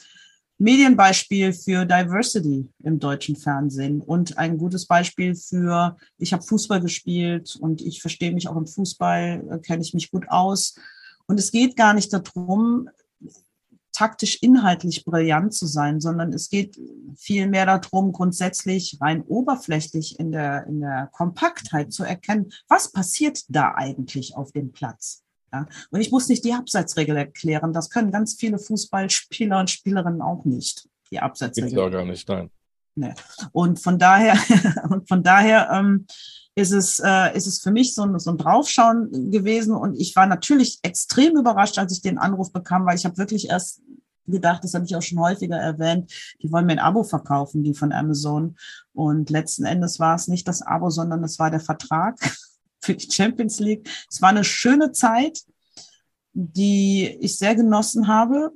Medienbeispiel für Diversity im deutschen Fernsehen und ein gutes Beispiel für, ich habe Fußball gespielt und ich verstehe mich auch im Fußball, äh, kenne ich mich gut aus. Und es geht gar nicht darum, taktisch inhaltlich brillant zu sein, sondern es geht viel mehr darum, grundsätzlich rein oberflächlich in der, in der Kompaktheit zu erkennen, was passiert da eigentlich auf dem Platz. Ja? Und ich muss nicht die Abseitsregel erklären. Das können ganz viele Fußballspieler und Spielerinnen auch nicht. Die Abseitsregel. Gibt's auch gar nicht, nein. Nee. Und von daher, <laughs> und von daher ähm, ist es, äh, ist es für mich so ein, so ein Draufschauen gewesen. Und ich war natürlich extrem überrascht, als ich den Anruf bekam, weil ich habe wirklich erst gedacht, das habe ich auch schon häufiger erwähnt, die wollen mir ein Abo verkaufen, die von Amazon. Und letzten Endes war es nicht das Abo, sondern es war der Vertrag <laughs> für die Champions League. Es war eine schöne Zeit, die ich sehr genossen habe.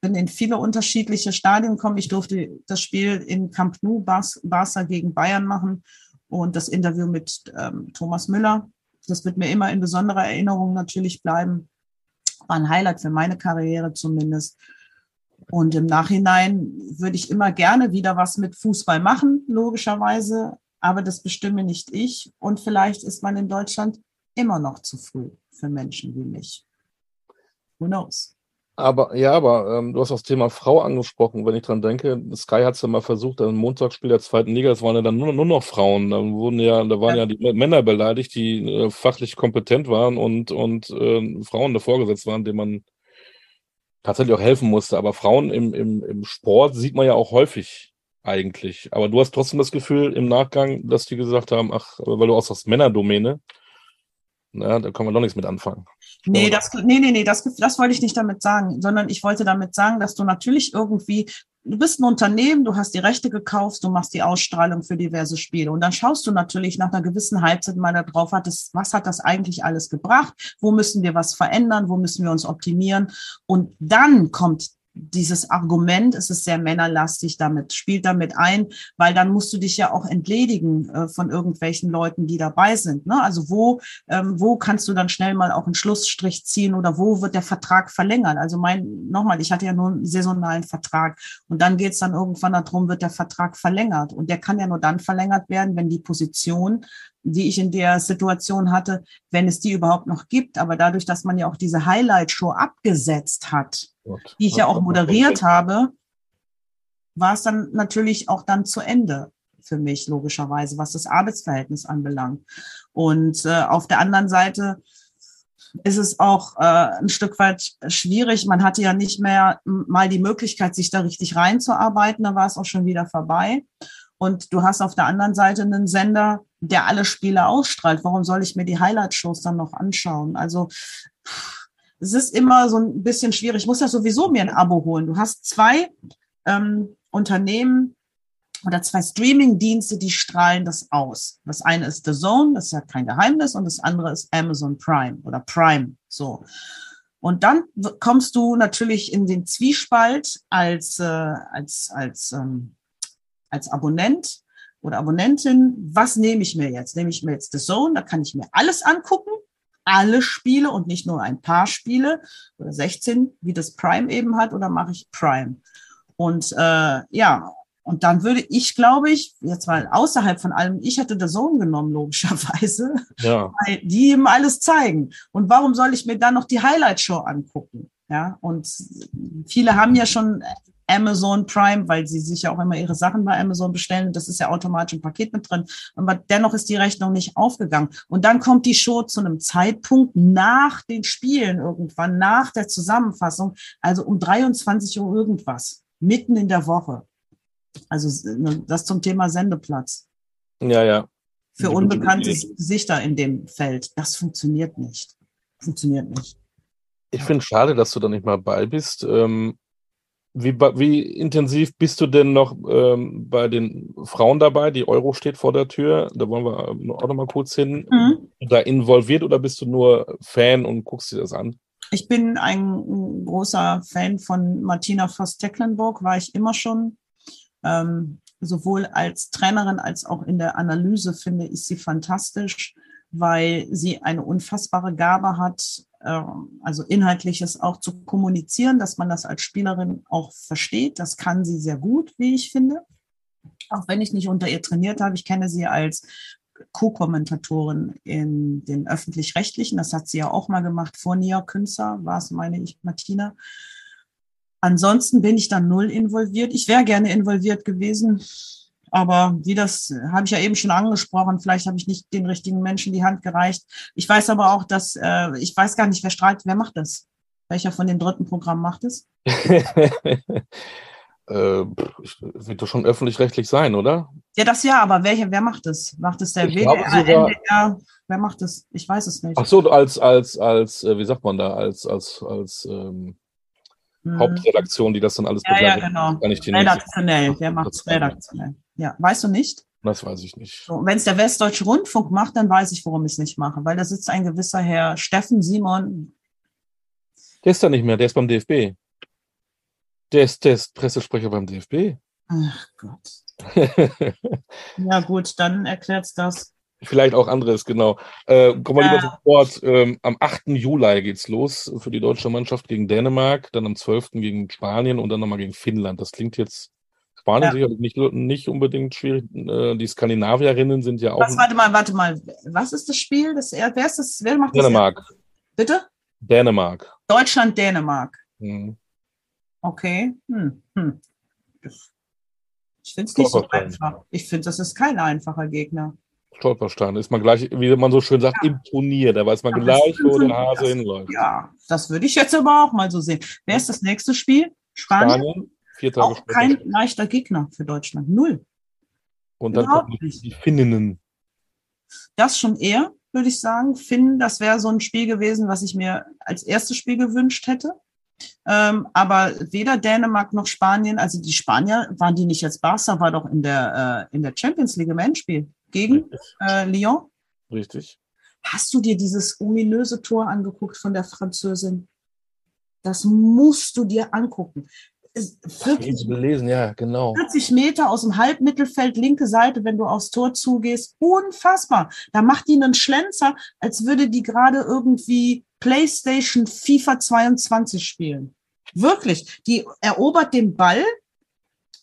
Bin in viele unterschiedliche Stadien gekommen. Ich durfte das Spiel in Camp Nou, Barca gegen Bayern machen und das Interview mit ähm, Thomas Müller. Das wird mir immer in besonderer Erinnerung natürlich bleiben. War ein Highlight für meine Karriere zumindest. Und im Nachhinein würde ich immer gerne wieder was mit Fußball machen, logischerweise. Aber das bestimme nicht ich. Und vielleicht ist man in Deutschland immer noch zu früh für Menschen wie mich. Who knows? Aber ja, aber ähm, du hast das Thema Frau angesprochen. Wenn ich dran denke, Sky hat es ja mal versucht, ein Montagsspiel der zweiten Liga, das waren ja dann nur, nur noch Frauen. Da wurden ja, da waren ja, ja die Männer beleidigt, die äh, fachlich kompetent waren und, und äh, Frauen davor gesetzt waren, denen man tatsächlich auch helfen musste. Aber Frauen im, im, im Sport sieht man ja auch häufig eigentlich. Aber du hast trotzdem das Gefühl im Nachgang, dass die gesagt haben, ach, weil du aus der Männerdomäne, Ja, da können wir noch nichts mit anfangen. Nee, das, nee, nee, nee, das, das wollte ich nicht damit sagen, sondern ich wollte damit sagen, dass du natürlich irgendwie, du bist ein Unternehmen, du hast die Rechte gekauft, du machst die Ausstrahlung für diverse Spiele. Und dann schaust du natürlich nach einer gewissen Halbzeit mal da drauf, hat das, was hat das eigentlich alles gebracht? Wo müssen wir was verändern? Wo müssen wir uns optimieren? Und dann kommt dieses Argument, es ist sehr männerlastig, damit spielt damit ein, weil dann musst du dich ja auch entledigen äh, von irgendwelchen Leuten, die dabei sind. Ne? Also wo, ähm, wo kannst du dann schnell mal auch einen Schlussstrich ziehen oder wo wird der Vertrag verlängert? Also mein, nochmal, ich hatte ja nur einen saisonalen Vertrag und dann geht es dann irgendwann darum, wird der Vertrag verlängert und der kann ja nur dann verlängert werden, wenn die Position die ich in der Situation hatte, wenn es die überhaupt noch gibt. Aber dadurch, dass man ja auch diese Highlight-Show abgesetzt hat, Gott. die ich ja auch moderiert habe, war es dann natürlich auch dann zu Ende für mich, logischerweise, was das Arbeitsverhältnis anbelangt. Und äh, auf der anderen Seite ist es auch äh, ein Stück weit schwierig. Man hatte ja nicht mehr mal die Möglichkeit, sich da richtig reinzuarbeiten. Da war es auch schon wieder vorbei. Und du hast auf der anderen Seite einen Sender, der alle Spiele ausstrahlt. Warum soll ich mir die Highlight-Shows dann noch anschauen? Also es ist immer so ein bisschen schwierig. Ich muss ja sowieso mir ein Abo holen. Du hast zwei ähm, Unternehmen oder zwei Streaming-Dienste, die strahlen das aus. Das eine ist The Zone, das ist ja kein Geheimnis, und das andere ist Amazon Prime oder Prime. So. Und dann kommst du natürlich in den Zwiespalt als, äh, als, als ähm, als Abonnent oder Abonnentin, was nehme ich mir jetzt? Nehme ich mir jetzt The Zone, da kann ich mir alles angucken, alle Spiele und nicht nur ein paar Spiele oder 16, wie das Prime eben hat, oder mache ich Prime? Und äh, ja, und dann würde ich, glaube ich, jetzt mal außerhalb von allem, ich hätte The Zone genommen, logischerweise, ja. <laughs> weil die eben alles zeigen. Und warum soll ich mir dann noch die Highlight-Show angucken? Ja, und viele haben ja schon Amazon Prime, weil sie sich ja auch immer ihre Sachen bei Amazon bestellen. Das ist ja automatisch ein Paket mit drin. Aber dennoch ist die Rechnung nicht aufgegangen. Und dann kommt die Show zu einem Zeitpunkt nach den Spielen irgendwann, nach der Zusammenfassung, also um 23 Uhr irgendwas, mitten in der Woche. Also ne, das zum Thema Sendeplatz. Ja, ja. Für unbekannte Gesichter in dem Feld. Das funktioniert nicht. Funktioniert nicht. Ich finde es schade, dass du da nicht mal bei bist. Ähm, wie, wie intensiv bist du denn noch ähm, bei den Frauen dabei? Die Euro steht vor der Tür. Da wollen wir auch noch mal kurz hin. Mhm. Da involviert oder bist du nur Fan und guckst dir das an? Ich bin ein großer Fan von Martina Voss-Tecklenburg, war ich immer schon. Ähm, sowohl als Trainerin als auch in der Analyse finde ich sie fantastisch, weil sie eine unfassbare Gabe hat, ähm, also inhaltliches auch zu kommunizieren, dass man das als Spielerin auch versteht. Das kann sie sehr gut, wie ich finde. Auch wenn ich nicht unter ihr trainiert habe. Ich kenne sie als Co-Kommentatorin in den öffentlich-rechtlichen. Das hat sie ja auch mal gemacht vor Nia Künzer, war es, meine ich, Martina. Ansonsten bin ich dann null involviert. Ich wäre gerne involviert gewesen. Aber wie das habe ich ja eben schon angesprochen, vielleicht habe ich nicht den richtigen Menschen die Hand gereicht. Ich weiß aber auch, dass äh, ich weiß gar nicht, wer strahlt, wer macht das? Welcher von den dritten Programmen macht es? <laughs> äh, wird doch schon öffentlich-rechtlich sein, oder? Ja, das ja, aber welche, wer macht es? Macht es der ich WDR, sogar, NDR? Wer macht es? Ich weiß es nicht. Ach so, als, als, als, äh, wie sagt man da, als, als, als ähm, hm. Hauptredaktion, die das dann alles begleitet. Ja, ja, genau. redaktionell. Wer macht es redaktionell? Ja, weißt du nicht? Das weiß ich nicht. So, Wenn es der Westdeutsche Rundfunk macht, dann weiß ich, warum ich es nicht mache, weil da sitzt ein gewisser Herr Steffen Simon. Der ist da nicht mehr, der ist beim DFB. Der ist, der ist Pressesprecher beim DFB. Ach Gott. <laughs> ja, gut, dann erklärt das. Vielleicht auch anderes, genau. Äh, kommen wir ja. lieber sofort. Ähm, am 8. Juli geht's los für die deutsche Mannschaft gegen Dänemark, dann am 12. gegen Spanien und dann nochmal gegen Finnland. Das klingt jetzt Spanien ja. sicherlich nicht, nicht unbedingt schwierig. Äh, die Skandinavierinnen sind ja auch. Was, warte mal, warte mal. Was ist das Spiel? Das, wer ist das? Wer macht das? Dänemark. Bitte? Dänemark. Deutschland, Dänemark. Hm. Okay. Hm. Hm. Ich finde es nicht so einfach. Ich finde, das ist kein einfacher Gegner. Stolperstein. Ist man gleich, wie man so schön sagt, ja. im Turnier. Da weiß man ja, gleich, wo der Hase hinläuft. Ja, das würde ich jetzt aber auch mal so sehen. Wer ist das nächste Spiel? Spanien? Spanien Vier Tage auch später. kein leichter Gegner für Deutschland. Null. Und dann kommen die, die Finninnen. Das schon eher. würde ich sagen. Finn, das wäre so ein Spiel gewesen, was ich mir als erstes Spiel gewünscht hätte. Ähm, aber weder Dänemark noch Spanien, also die Spanier, waren die nicht jetzt Barca, war doch in der, äh, in der Champions League im Endspiel gegen äh, Lyon. Richtig. Hast du dir dieses ominöse Tor angeguckt von der Französin? Das musst du dir angucken. 40, gelesen, ja, genau. 40 Meter aus dem Halbmittelfeld, linke Seite, wenn du aufs Tor zugehst. Unfassbar. Da macht die einen Schlenzer, als würde die gerade irgendwie PlayStation FIFA 22 spielen. Wirklich. Die erobert den Ball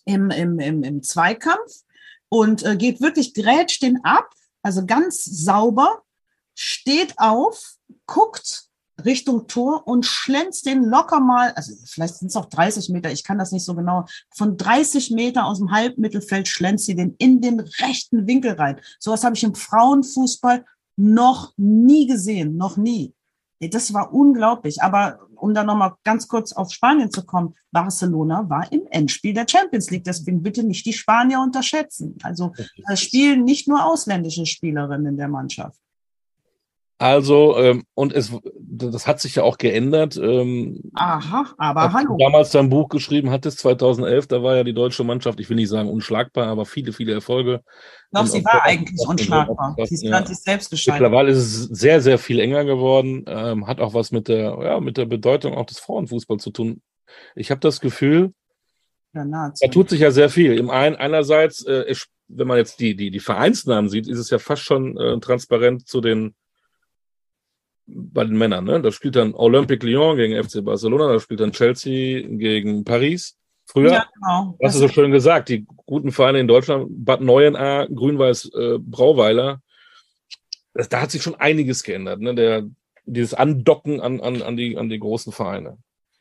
im, im, im, im Zweikampf und äh, geht wirklich, grätscht den ab, also ganz sauber, steht auf, guckt Richtung Tor und schlänzt den locker mal, also vielleicht sind es auch 30 Meter, ich kann das nicht so genau, von 30 Meter aus dem Halbmittelfeld schlänzt sie den in den rechten Winkel rein. Sowas habe ich im Frauenfußball noch nie gesehen, noch nie. Das war unglaublich. Aber um da nochmal ganz kurz auf Spanien zu kommen, Barcelona war im Endspiel der Champions League. Deswegen bitte nicht die Spanier unterschätzen. Also es spielen nicht nur ausländische Spielerinnen in der Mannschaft. Also, ähm, und es, das hat sich ja auch geändert. Ähm, Aha, aber hallo. Du damals dein Buch geschrieben hattest, 2011, da war ja die deutsche Mannschaft, ich will nicht sagen unschlagbar, aber viele, viele Erfolge. Doch, sie war eigentlich unschlagbar. Sie ist ja. sich selbst gescheitert. Mittlerweile ist es sehr, sehr viel enger geworden, ähm, hat auch was mit der, ja, mit der Bedeutung auch des Frauenfußballs zu tun. Ich habe das Gefühl, da tut sich ja sehr viel. Im einen, einerseits, äh, wenn man jetzt die, die, die Vereinsnamen sieht, ist es ja fast schon äh, transparent zu den bei den Männern, ne? Da spielt dann Olympique Lyon gegen FC Barcelona, da spielt dann Chelsea gegen Paris. Früher, ja, genau. hast du so schön gesagt, die guten Vereine in Deutschland, Bad Neuenahr, Grün-Weiß äh, Brauweiler, das, da hat sich schon einiges geändert, ne? Der, dieses Andocken an, an, an, die, an die großen Vereine.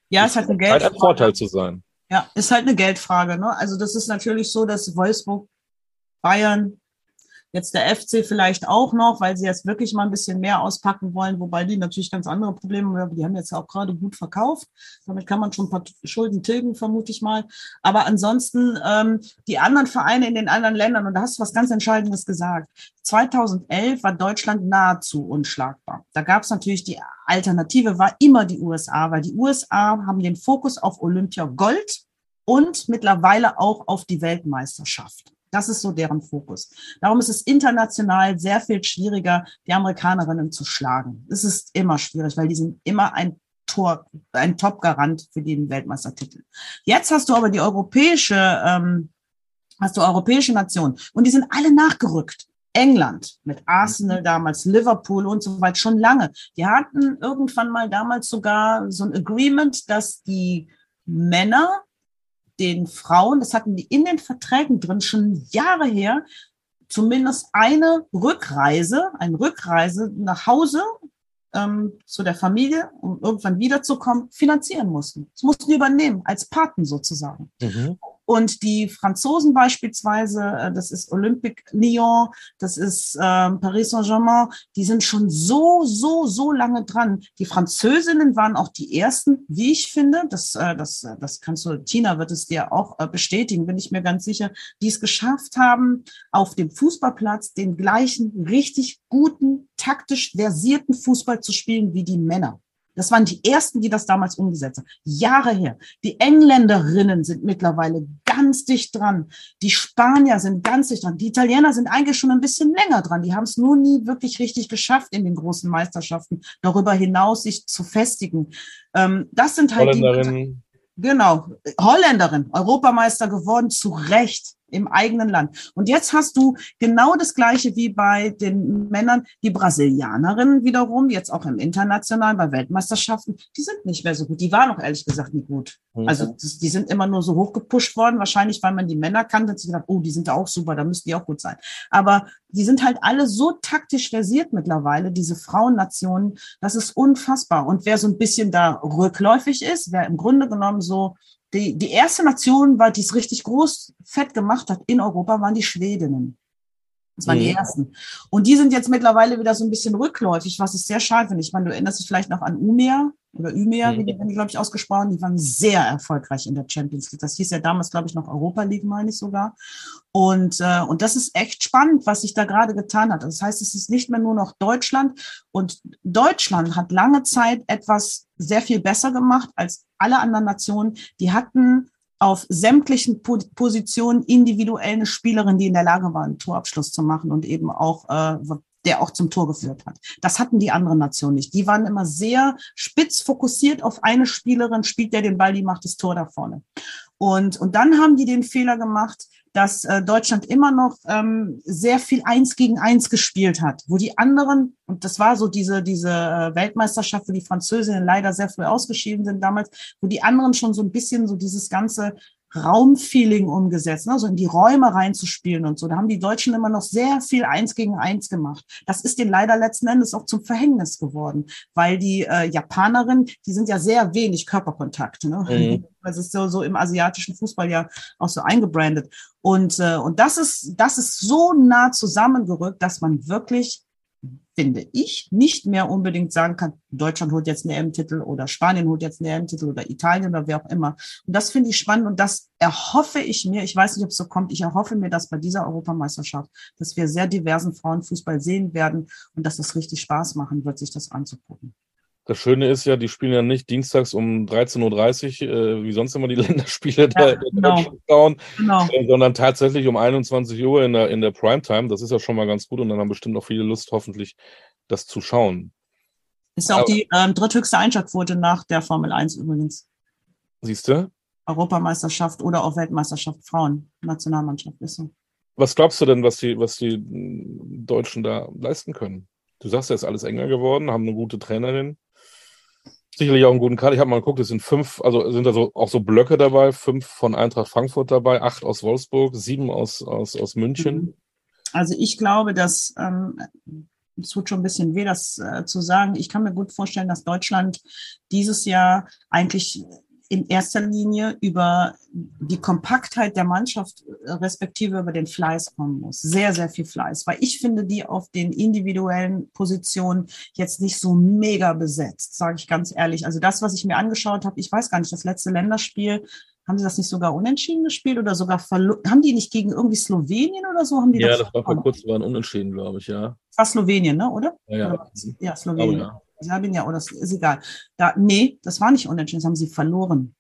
Ja, es hat eine Geldfrage. Ein Vorteil zu sein. Ja, ist halt eine Geldfrage. Ne? Also das ist natürlich so, dass Wolfsburg, Bayern, Jetzt der FC vielleicht auch noch, weil sie jetzt wirklich mal ein bisschen mehr auspacken wollen, wobei die natürlich ganz andere Probleme haben. Die haben jetzt auch gerade gut verkauft. Damit kann man schon ein paar Schulden tilgen, vermute ich mal. Aber ansonsten ähm, die anderen Vereine in den anderen Ländern, und da hast du was ganz Entscheidendes gesagt. 2011 war Deutschland nahezu unschlagbar. Da gab es natürlich die Alternative, war immer die USA, weil die USA haben den Fokus auf Olympia Gold und mittlerweile auch auf die Weltmeisterschaft. Das ist so deren Fokus. Darum ist es international sehr viel schwieriger, die Amerikanerinnen zu schlagen. Es ist immer schwierig, weil die sind immer ein Tor, ein Top-Garant für den Weltmeistertitel. Jetzt hast du aber die europäische, ähm, hast du europäische Nationen und die sind alle nachgerückt. England mit Arsenal damals, Liverpool und so weiter schon lange. Die hatten irgendwann mal damals sogar so ein Agreement, dass die Männer den Frauen, das hatten die in den Verträgen drin, schon Jahre her, zumindest eine Rückreise, eine Rückreise nach Hause ähm, zu der Familie, um irgendwann wiederzukommen, finanzieren mussten. Das mussten die übernehmen, als Paten sozusagen. Mhm. Und die Franzosen beispielsweise, äh, das ist Olympique Lyon, das ist äh, Paris Saint-Germain, die sind schon so, so, so lange dran. Die Französinnen waren auch die ersten, wie ich finde, das, äh, das, äh, das kannst du, Tina wird es dir auch bestätigen, bin ich mir ganz sicher, die es geschafft haben, auf dem Fußballplatz den gleichen, richtig guten, taktisch versierten Fußball zu spielen wie die Männer. Das waren die ersten, die das damals umgesetzt haben. Jahre her. Die Engländerinnen sind mittlerweile ganz dicht dran. Die Spanier sind ganz dicht dran. Die Italiener sind eigentlich schon ein bisschen länger dran. Die haben es nur nie wirklich richtig geschafft in den großen Meisterschaften, darüber hinaus sich zu festigen. Ähm, das sind halt die. Genau. Holländerin, Europameister geworden, zu Recht im eigenen Land. Und jetzt hast du genau das Gleiche wie bei den Männern. Die Brasilianerinnen wiederum, jetzt auch im Internationalen, bei Weltmeisterschaften, die sind nicht mehr so gut. Die waren auch ehrlich gesagt nicht gut. Mhm. Also das, die sind immer nur so hochgepusht worden, wahrscheinlich weil man die Männer kannte und sich gedacht, oh, die sind da auch super, da müssten die auch gut sein. Aber die sind halt alle so taktisch versiert mittlerweile, diese Frauennationen, das ist unfassbar. Und wer so ein bisschen da rückläufig ist, wer im Grunde genommen so die, die erste Nation war, die es richtig groß fett gemacht hat in Europa, waren die Schwedinnen. Das waren ja. die ersten. Und die sind jetzt mittlerweile wieder so ein bisschen rückläufig, was ich sehr schade finde. Ich meine, du erinnerst dich vielleicht noch an Umea oder Ümea, mhm. wie die werden, glaube ich, ausgesprochen, die waren sehr erfolgreich in der Champions League. Das hieß ja damals, glaube ich, noch Europa League, meine ich sogar. Und, äh, und das ist echt spannend, was sich da gerade getan hat. Das heißt, es ist nicht mehr nur noch Deutschland. Und Deutschland hat lange Zeit etwas sehr viel besser gemacht als alle anderen Nationen. Die hatten auf sämtlichen Positionen individuell eine Spielerin, die in der Lage war, einen Torabschluss zu machen und eben auch äh, der auch zum Tor geführt hat. Das hatten die anderen Nationen nicht. Die waren immer sehr spitz fokussiert auf eine Spielerin, spielt der den Ball, die macht das Tor da vorne. Und, und dann haben die den Fehler gemacht, dass äh, Deutschland immer noch ähm, sehr viel Eins gegen Eins gespielt hat, wo die anderen, und das war so diese, diese äh, Weltmeisterschaft, wo die Französinnen leider sehr früh ausgeschieden sind damals, wo die anderen schon so ein bisschen so dieses ganze Raumfeeling umgesetzt, ne? so in die Räume reinzuspielen und so. Da haben die Deutschen immer noch sehr viel Eins gegen Eins gemacht. Das ist denen leider letzten Endes auch zum Verhängnis geworden, weil die äh, Japanerinnen, die sind ja sehr wenig Körperkontakt. Ne? Mhm. <laughs> Das ist so, so im asiatischen Fußball ja auch so eingebrandet. Und, äh, und das ist, das ist so nah zusammengerückt, dass man wirklich finde ich, nicht mehr unbedingt sagen kann, Deutschland holt jetzt einen EM-Titel oder Spanien holt jetzt einen EM-Titel oder Italien oder wer auch immer. Und das finde ich spannend und das erhoffe ich mir, ich weiß nicht, ob es so kommt, ich erhoffe mir, dass bei dieser Europameisterschaft, dass wir sehr diversen Frauenfußball sehen werden und dass es richtig Spaß machen wird, sich das anzugucken. Das Schöne ist ja, die spielen ja nicht dienstags um 13.30 Uhr, äh, wie sonst immer die <laughs> Länderspiele ja, der genau. Frauen, genau. äh, sondern tatsächlich um 21 Uhr in der, in der Primetime. Das ist ja schon mal ganz gut und dann haben bestimmt auch viele Lust, hoffentlich das zu schauen. Ist ja auch Aber, die ähm, dritthöchste Einschaltquote nach der Formel 1 übrigens. Siehst du? Europameisterschaft oder auch Weltmeisterschaft Frauen, Nationalmannschaft ist so. Was glaubst du denn, was die, was die Deutschen da leisten können? Du sagst ja, ist alles enger geworden, haben eine gute Trainerin sicherlich auch einen guten Kader. Ich habe mal geguckt, es sind fünf, also sind da so, auch so Blöcke dabei, fünf von Eintracht Frankfurt dabei, acht aus Wolfsburg, sieben aus, aus, aus München. Mhm. Also ich glaube, dass ähm, es tut schon ein bisschen weh, das äh, zu sagen. Ich kann mir gut vorstellen, dass Deutschland dieses Jahr eigentlich in erster Linie über die Kompaktheit der Mannschaft äh, respektive über den Fleiß kommen muss. Sehr, sehr viel Fleiß, weil ich finde die auf den individuellen Positionen jetzt nicht so mega besetzt, sage ich ganz ehrlich. Also das, was ich mir angeschaut habe, ich weiß gar nicht, das letzte Länderspiel, haben sie das nicht sogar unentschieden gespielt oder sogar verloren? Haben die nicht gegen irgendwie Slowenien oder so? Haben die ja, das, das war vor kurzem, war ein Unentschieden, glaube ich, ja. Das war Slowenien, ne, oder? Ja, ja. Ja Slowenien. Oh, ja. Serbien ja, oder ist egal. Da, nee, das war nicht unentschieden, das haben sie verloren.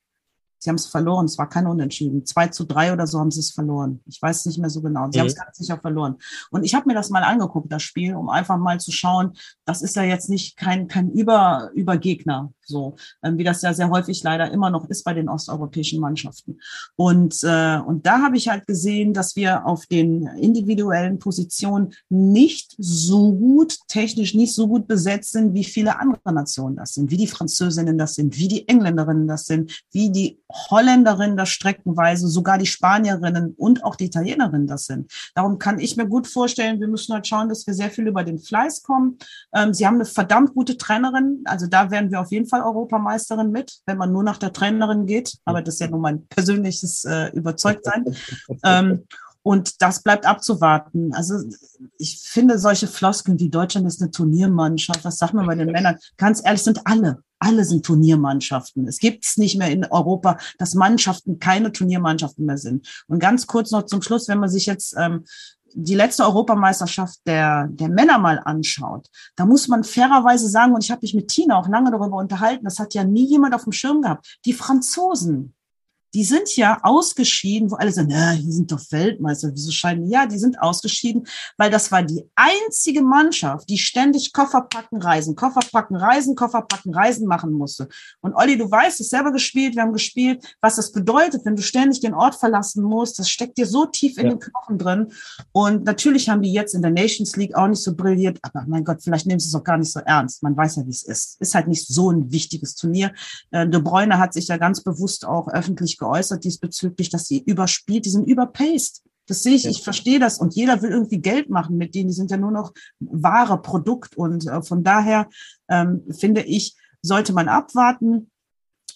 Sie haben es verloren, es war kein Unentschieden. 2 zu 3 oder so haben sie es verloren. Ich weiß nicht mehr so genau. Sie mhm. haben es ganz sicher verloren. Und ich habe mir das mal angeguckt, das Spiel, um einfach mal zu schauen, das ist ja jetzt nicht kein, kein Über, Übergegner, so, ähm, wie das ja sehr häufig leider immer noch ist bei den osteuropäischen Mannschaften. Und, äh, und da habe ich halt gesehen, dass wir auf den individuellen Positionen nicht so gut, technisch nicht so gut besetzt sind, wie viele andere Nationen das sind, wie die Französinnen das sind, wie die Engländerinnen das sind, wie die Holländerinnen das streckenweise, sogar die Spanierinnen und auch die Italienerinnen das sind. Darum kann ich mir gut vorstellen, wir müssen halt schauen, dass wir sehr viel über den Fleiß kommen. Ähm, sie haben eine verdammt gute Trainerin, also da werden wir auf jeden Fall Europameisterin mit, wenn man nur nach der Trainerin geht. Aber das ist ja nur mein persönliches äh, Überzeugtsein. ähm, und das bleibt abzuwarten. Also ich finde solche Floskeln wie Deutschland ist eine Turniermannschaft, was sagt man bei den Männern? Ganz ehrlich, sind alle. Alle sind Turniermannschaften. Es gibt es nicht mehr in Europa, dass Mannschaften keine Turniermannschaften mehr sind. Und ganz kurz noch zum Schluss, wenn man sich jetzt ähm, die letzte Europameisterschaft der, der Männer mal anschaut, da muss man fairerweise sagen, und ich habe mich mit Tina auch lange darüber unterhalten, das hat ja nie jemand auf dem Schirm gehabt, die Franzosen, die sind ja ausgeschieden, wo alle sagen, ja, die sind doch Weltmeister, wieso scheiden? Ja, die sind ausgeschieden, weil das war die einzige Mannschaft, die ständig Koffer packen, reisen, Koffer packen, reisen, Koffer packen, reisen machen musste. Und Olli, du weißt, es selber gespielt, wir haben gespielt, was das bedeutet, wenn du ständig den Ort verlassen musst, das steckt dir so tief in ja. den Knochen drin. Und natürlich haben die jetzt in der Nations League auch nicht so brilliert, aber mein Gott, vielleicht nehmen sie es auch gar nicht so ernst. Man weiß ja, wie es ist. Ist halt nicht so ein wichtiges Turnier. Äh, De Bruyne hat sich ja ganz bewusst auch öffentlich geäußert diesbezüglich, dass sie überspielt, die sind überpaced. Das sehe ich, ja. ich verstehe das und jeder will irgendwie Geld machen mit denen, die sind ja nur noch wahre Produkt und äh, von daher ähm, finde ich, sollte man abwarten.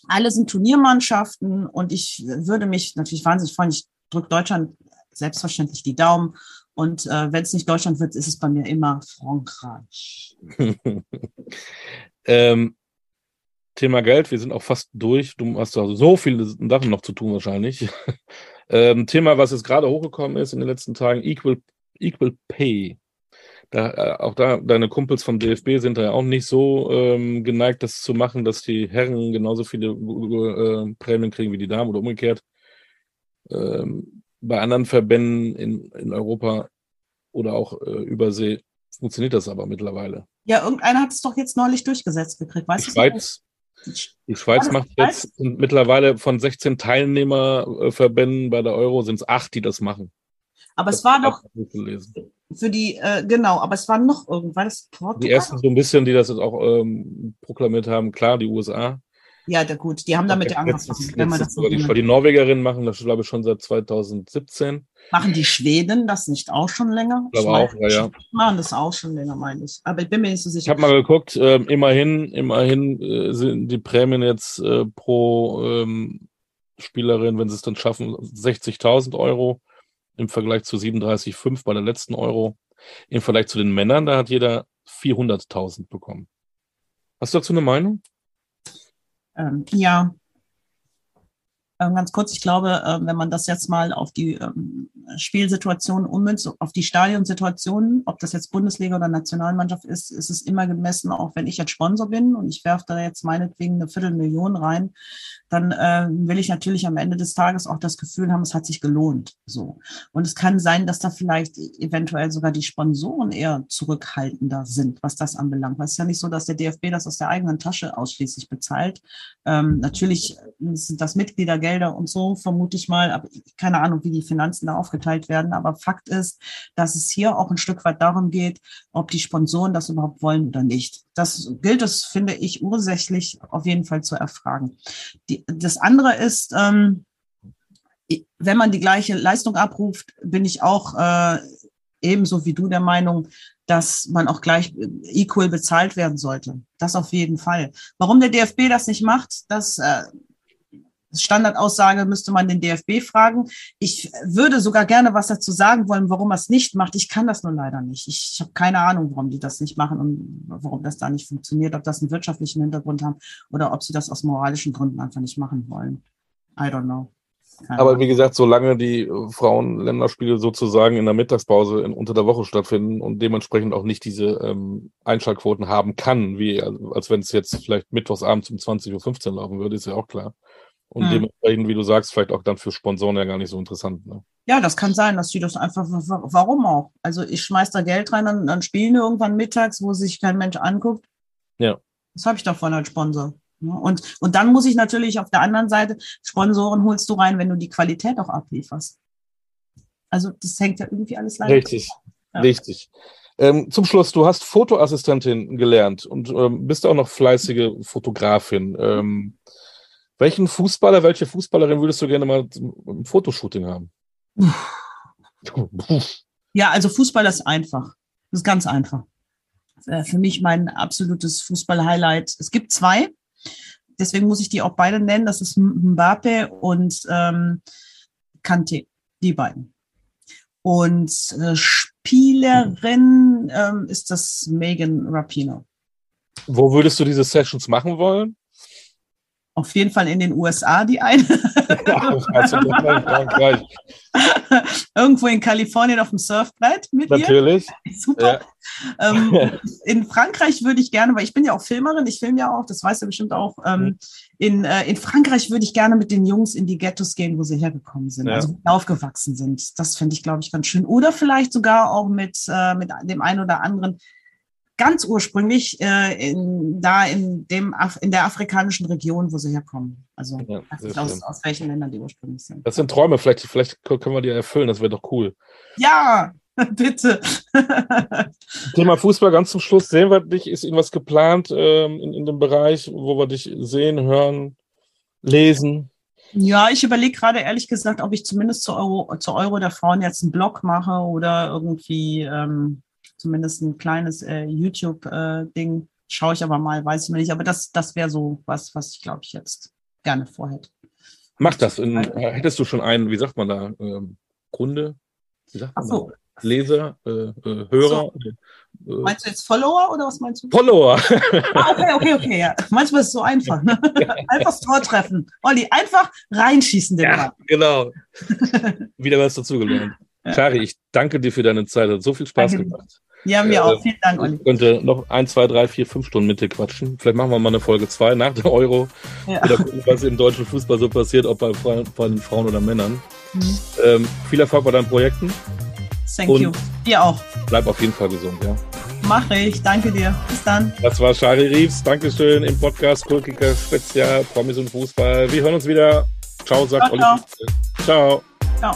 Alle sind Turniermannschaften und ich würde mich natürlich wahnsinnig freuen, ich drücke Deutschland selbstverständlich die Daumen und äh, wenn es nicht Deutschland wird, ist es bei mir immer Frankreich. <laughs> ähm, Thema Geld, wir sind auch fast durch. Du hast also so viele Sachen noch zu tun wahrscheinlich. <laughs> ähm, Thema, was jetzt gerade hochgekommen ist in den letzten Tagen, Equal, Equal Pay. Da, äh, auch da, deine Kumpels vom DFB sind da ja auch nicht so ähm, geneigt, das zu machen, dass die Herren genauso viele äh, Prämien kriegen wie die Damen oder umgekehrt. Ähm, bei anderen Verbänden in, in Europa oder auch äh, Übersee funktioniert das aber mittlerweile. Ja, irgendeiner hat es doch jetzt neulich durchgesetzt gekriegt, weißt du? Schweiz, die Schweiz macht jetzt mittlerweile von 16 Teilnehmerverbänden bei der Euro sind es acht, die das machen. Aber das es war doch für die, äh, genau, aber es war noch irgendwas. Die ersten so ein bisschen, die das jetzt auch ähm, proklamiert haben, klar, die USA. Ja, der, gut, die haben damit ja angefangen. Wenn man das so die, die Norwegerinnen machen das, glaube ich, schon seit 2017. Machen die Schweden das nicht auch schon länger? Ich glaube auch, ja, ja. machen das auch schon länger, meine ich. Aber ich bin mir nicht so sicher. Ich habe mal geguckt, äh, immerhin, immerhin äh, sind die Prämien jetzt äh, pro ähm, Spielerin, wenn sie es dann schaffen, 60.000 Euro im Vergleich zu 37,5 bei der letzten Euro. Im Vergleich zu den Männern, da hat jeder 400.000 bekommen. Hast du dazu eine Meinung? Ähm, ja, ähm, ganz kurz, ich glaube, ähm, wenn man das jetzt mal auf die ähm, Spielsituation ummünzt, auf die Stadionsituationen, ob das jetzt Bundesliga oder Nationalmannschaft ist, ist es immer gemessen, auch wenn ich jetzt Sponsor bin und ich werfe da jetzt meinetwegen eine Viertelmillion rein, dann äh, will ich natürlich am Ende des Tages auch das Gefühl haben, es hat sich gelohnt. So. Und es kann sein, dass da vielleicht eventuell sogar die Sponsoren eher zurückhaltender sind, was das anbelangt. Weil es ist ja nicht so, dass der DFB das aus der eigenen Tasche ausschließlich bezahlt. Ähm, natürlich sind das Mitgliedergeld Gelder und so, vermute ich mal. Aber keine Ahnung, wie die Finanzen da aufgeteilt werden. Aber Fakt ist, dass es hier auch ein Stück weit darum geht, ob die Sponsoren das überhaupt wollen oder nicht. Das gilt es, finde ich, ursächlich auf jeden Fall zu erfragen. Die, das andere ist, ähm, wenn man die gleiche Leistung abruft, bin ich auch äh, ebenso wie du der Meinung, dass man auch gleich equal bezahlt werden sollte. Das auf jeden Fall. Warum der DFB das nicht macht, das äh, Standardaussage müsste man den DFB fragen. Ich würde sogar gerne was dazu sagen wollen, warum er es nicht macht. Ich kann das nur leider nicht. Ich, ich habe keine Ahnung, warum die das nicht machen und warum das da nicht funktioniert, ob das einen wirtschaftlichen Hintergrund haben oder ob sie das aus moralischen Gründen einfach nicht machen wollen. I don't know. Keine Aber wie gesagt, solange die Frauenländerspiele sozusagen in der Mittagspause in, unter der Woche stattfinden und dementsprechend auch nicht diese ähm, Einschaltquoten haben kann, wie als wenn es jetzt vielleicht mittwochsabends um 20.15 Uhr laufen würde, ist ja auch klar. Und hm. dementsprechend, wie du sagst, vielleicht auch dann für Sponsoren ja gar nicht so interessant. Ne? Ja, das kann sein, dass die das einfach, warum auch? Also ich schmeiß da Geld rein, dann, dann spielen die irgendwann mittags, wo sich kein Mensch anguckt. Ja. Das habe ich davon als Sponsor. Und, und dann muss ich natürlich auf der anderen Seite, Sponsoren holst du rein, wenn du die Qualität auch ablieferst. Also das hängt ja irgendwie alles leider. Richtig, ja. richtig. Ähm, zum Schluss, du hast Fotoassistentin gelernt und ähm, bist auch noch fleißige Fotografin. Ähm, welchen Fußballer, welche Fußballerin würdest du gerne mal im Fotoshooting haben? <laughs> Ja, also Fußball ist einfach. Das ist ganz einfach. Äh, für mich mein absolutes Fußball-Highlight. Es gibt zwei. Deswegen muss ich die auch beide nennen. Das ist Mbappe und ähm, Kante. Die beiden. Und äh, Spielerin ähm, ist das Megan Rapino. Wo würdest du diese Sessions machen wollen? Auf jeden Fall in den USA die eine. <laughs> Irgendwo in Kalifornien auf dem Surfbrett mit Natürlich. Ihr. Super. Ja. Ähm, <laughs> in Frankreich würde ich gerne, weil ich bin ja auch Filmerin, ich filme ja auch, das weißt du bestimmt auch. Ähm, mhm. in, äh, in Frankreich würde ich gerne mit den Jungs in die Ghettos gehen, wo sie hergekommen sind, ja. also aufgewachsen sind. Das fände ich, glaube ich, ganz schön. Oder vielleicht sogar auch mit, äh, mit dem einen oder anderen ganz ursprünglich äh, in, da in, dem Af in der afrikanischen Region, wo sie herkommen. Also ja, aus, aus, welchen Ländern die ursprünglich sind. Das sind Träume, vielleicht, vielleicht können wir die erfüllen, das wäre doch cool. Ja, <laughs> bitte. <laughs> Thema Fußball ganz zum Schluss. Sehen wir dich? Ist irgendwas geplant ähm, in, in dem Bereich, wo wir dich sehen, hören, lesen? Ja, ich überlege gerade ehrlich gesagt, ob ich zumindest zur Euro, zur Euro der Frauen jetzt einen Blog mache oder irgendwie ähm, zumindest ein kleines äh, YouTube-Ding. Äh, Schaue ich aber mal, weiß ich mir nicht. Aber das, das wäre so was, was ich, glaube ich, jetzt gerne vorhätte. Mach das. In, hättest du schon einen, wie sagt man da, ähm, Kunde? Ach so. Leser, äh, äh, Hörer. So. Äh, meinst du jetzt Follower oder was meinst du? Follower. <laughs> Ah, okay, okay, okay, ja. Manchmal ist es so einfach. Ne? <laughs> Einfach Tor treffen. Olli, einfach reinschießen den ja, Ball. Genau. <laughs> Wieder was dazugelernt. Ja. Shari, ich danke dir für deine Zeit. Hat so viel Spaß danke gemacht. Ja, mir äh, auch. Vielen Dank, Olli. Ich könnte noch ein, zwei, drei, vier, fünf Stunden mit dir quatschen. Vielleicht machen wir mal eine Folge zwei nach der Euro. Ja. Wieder gucken, was im deutschen Fußball so passiert, ob bei, bei den Frauen oder Männern. Mhm. Ähm, viel Erfolg bei deinen Projekten. Thank Und you. Dir auch. Bleib auf jeden Fall gesund, ja. Mache ich. Danke dir. Bis dann. Das war Shari Reeves. Dankeschön im Podcast Kulkicker Spezial Promis und Fußball. Wir hören uns wieder. Ciao, sagt ciao, Olli. Ciao. Ciao.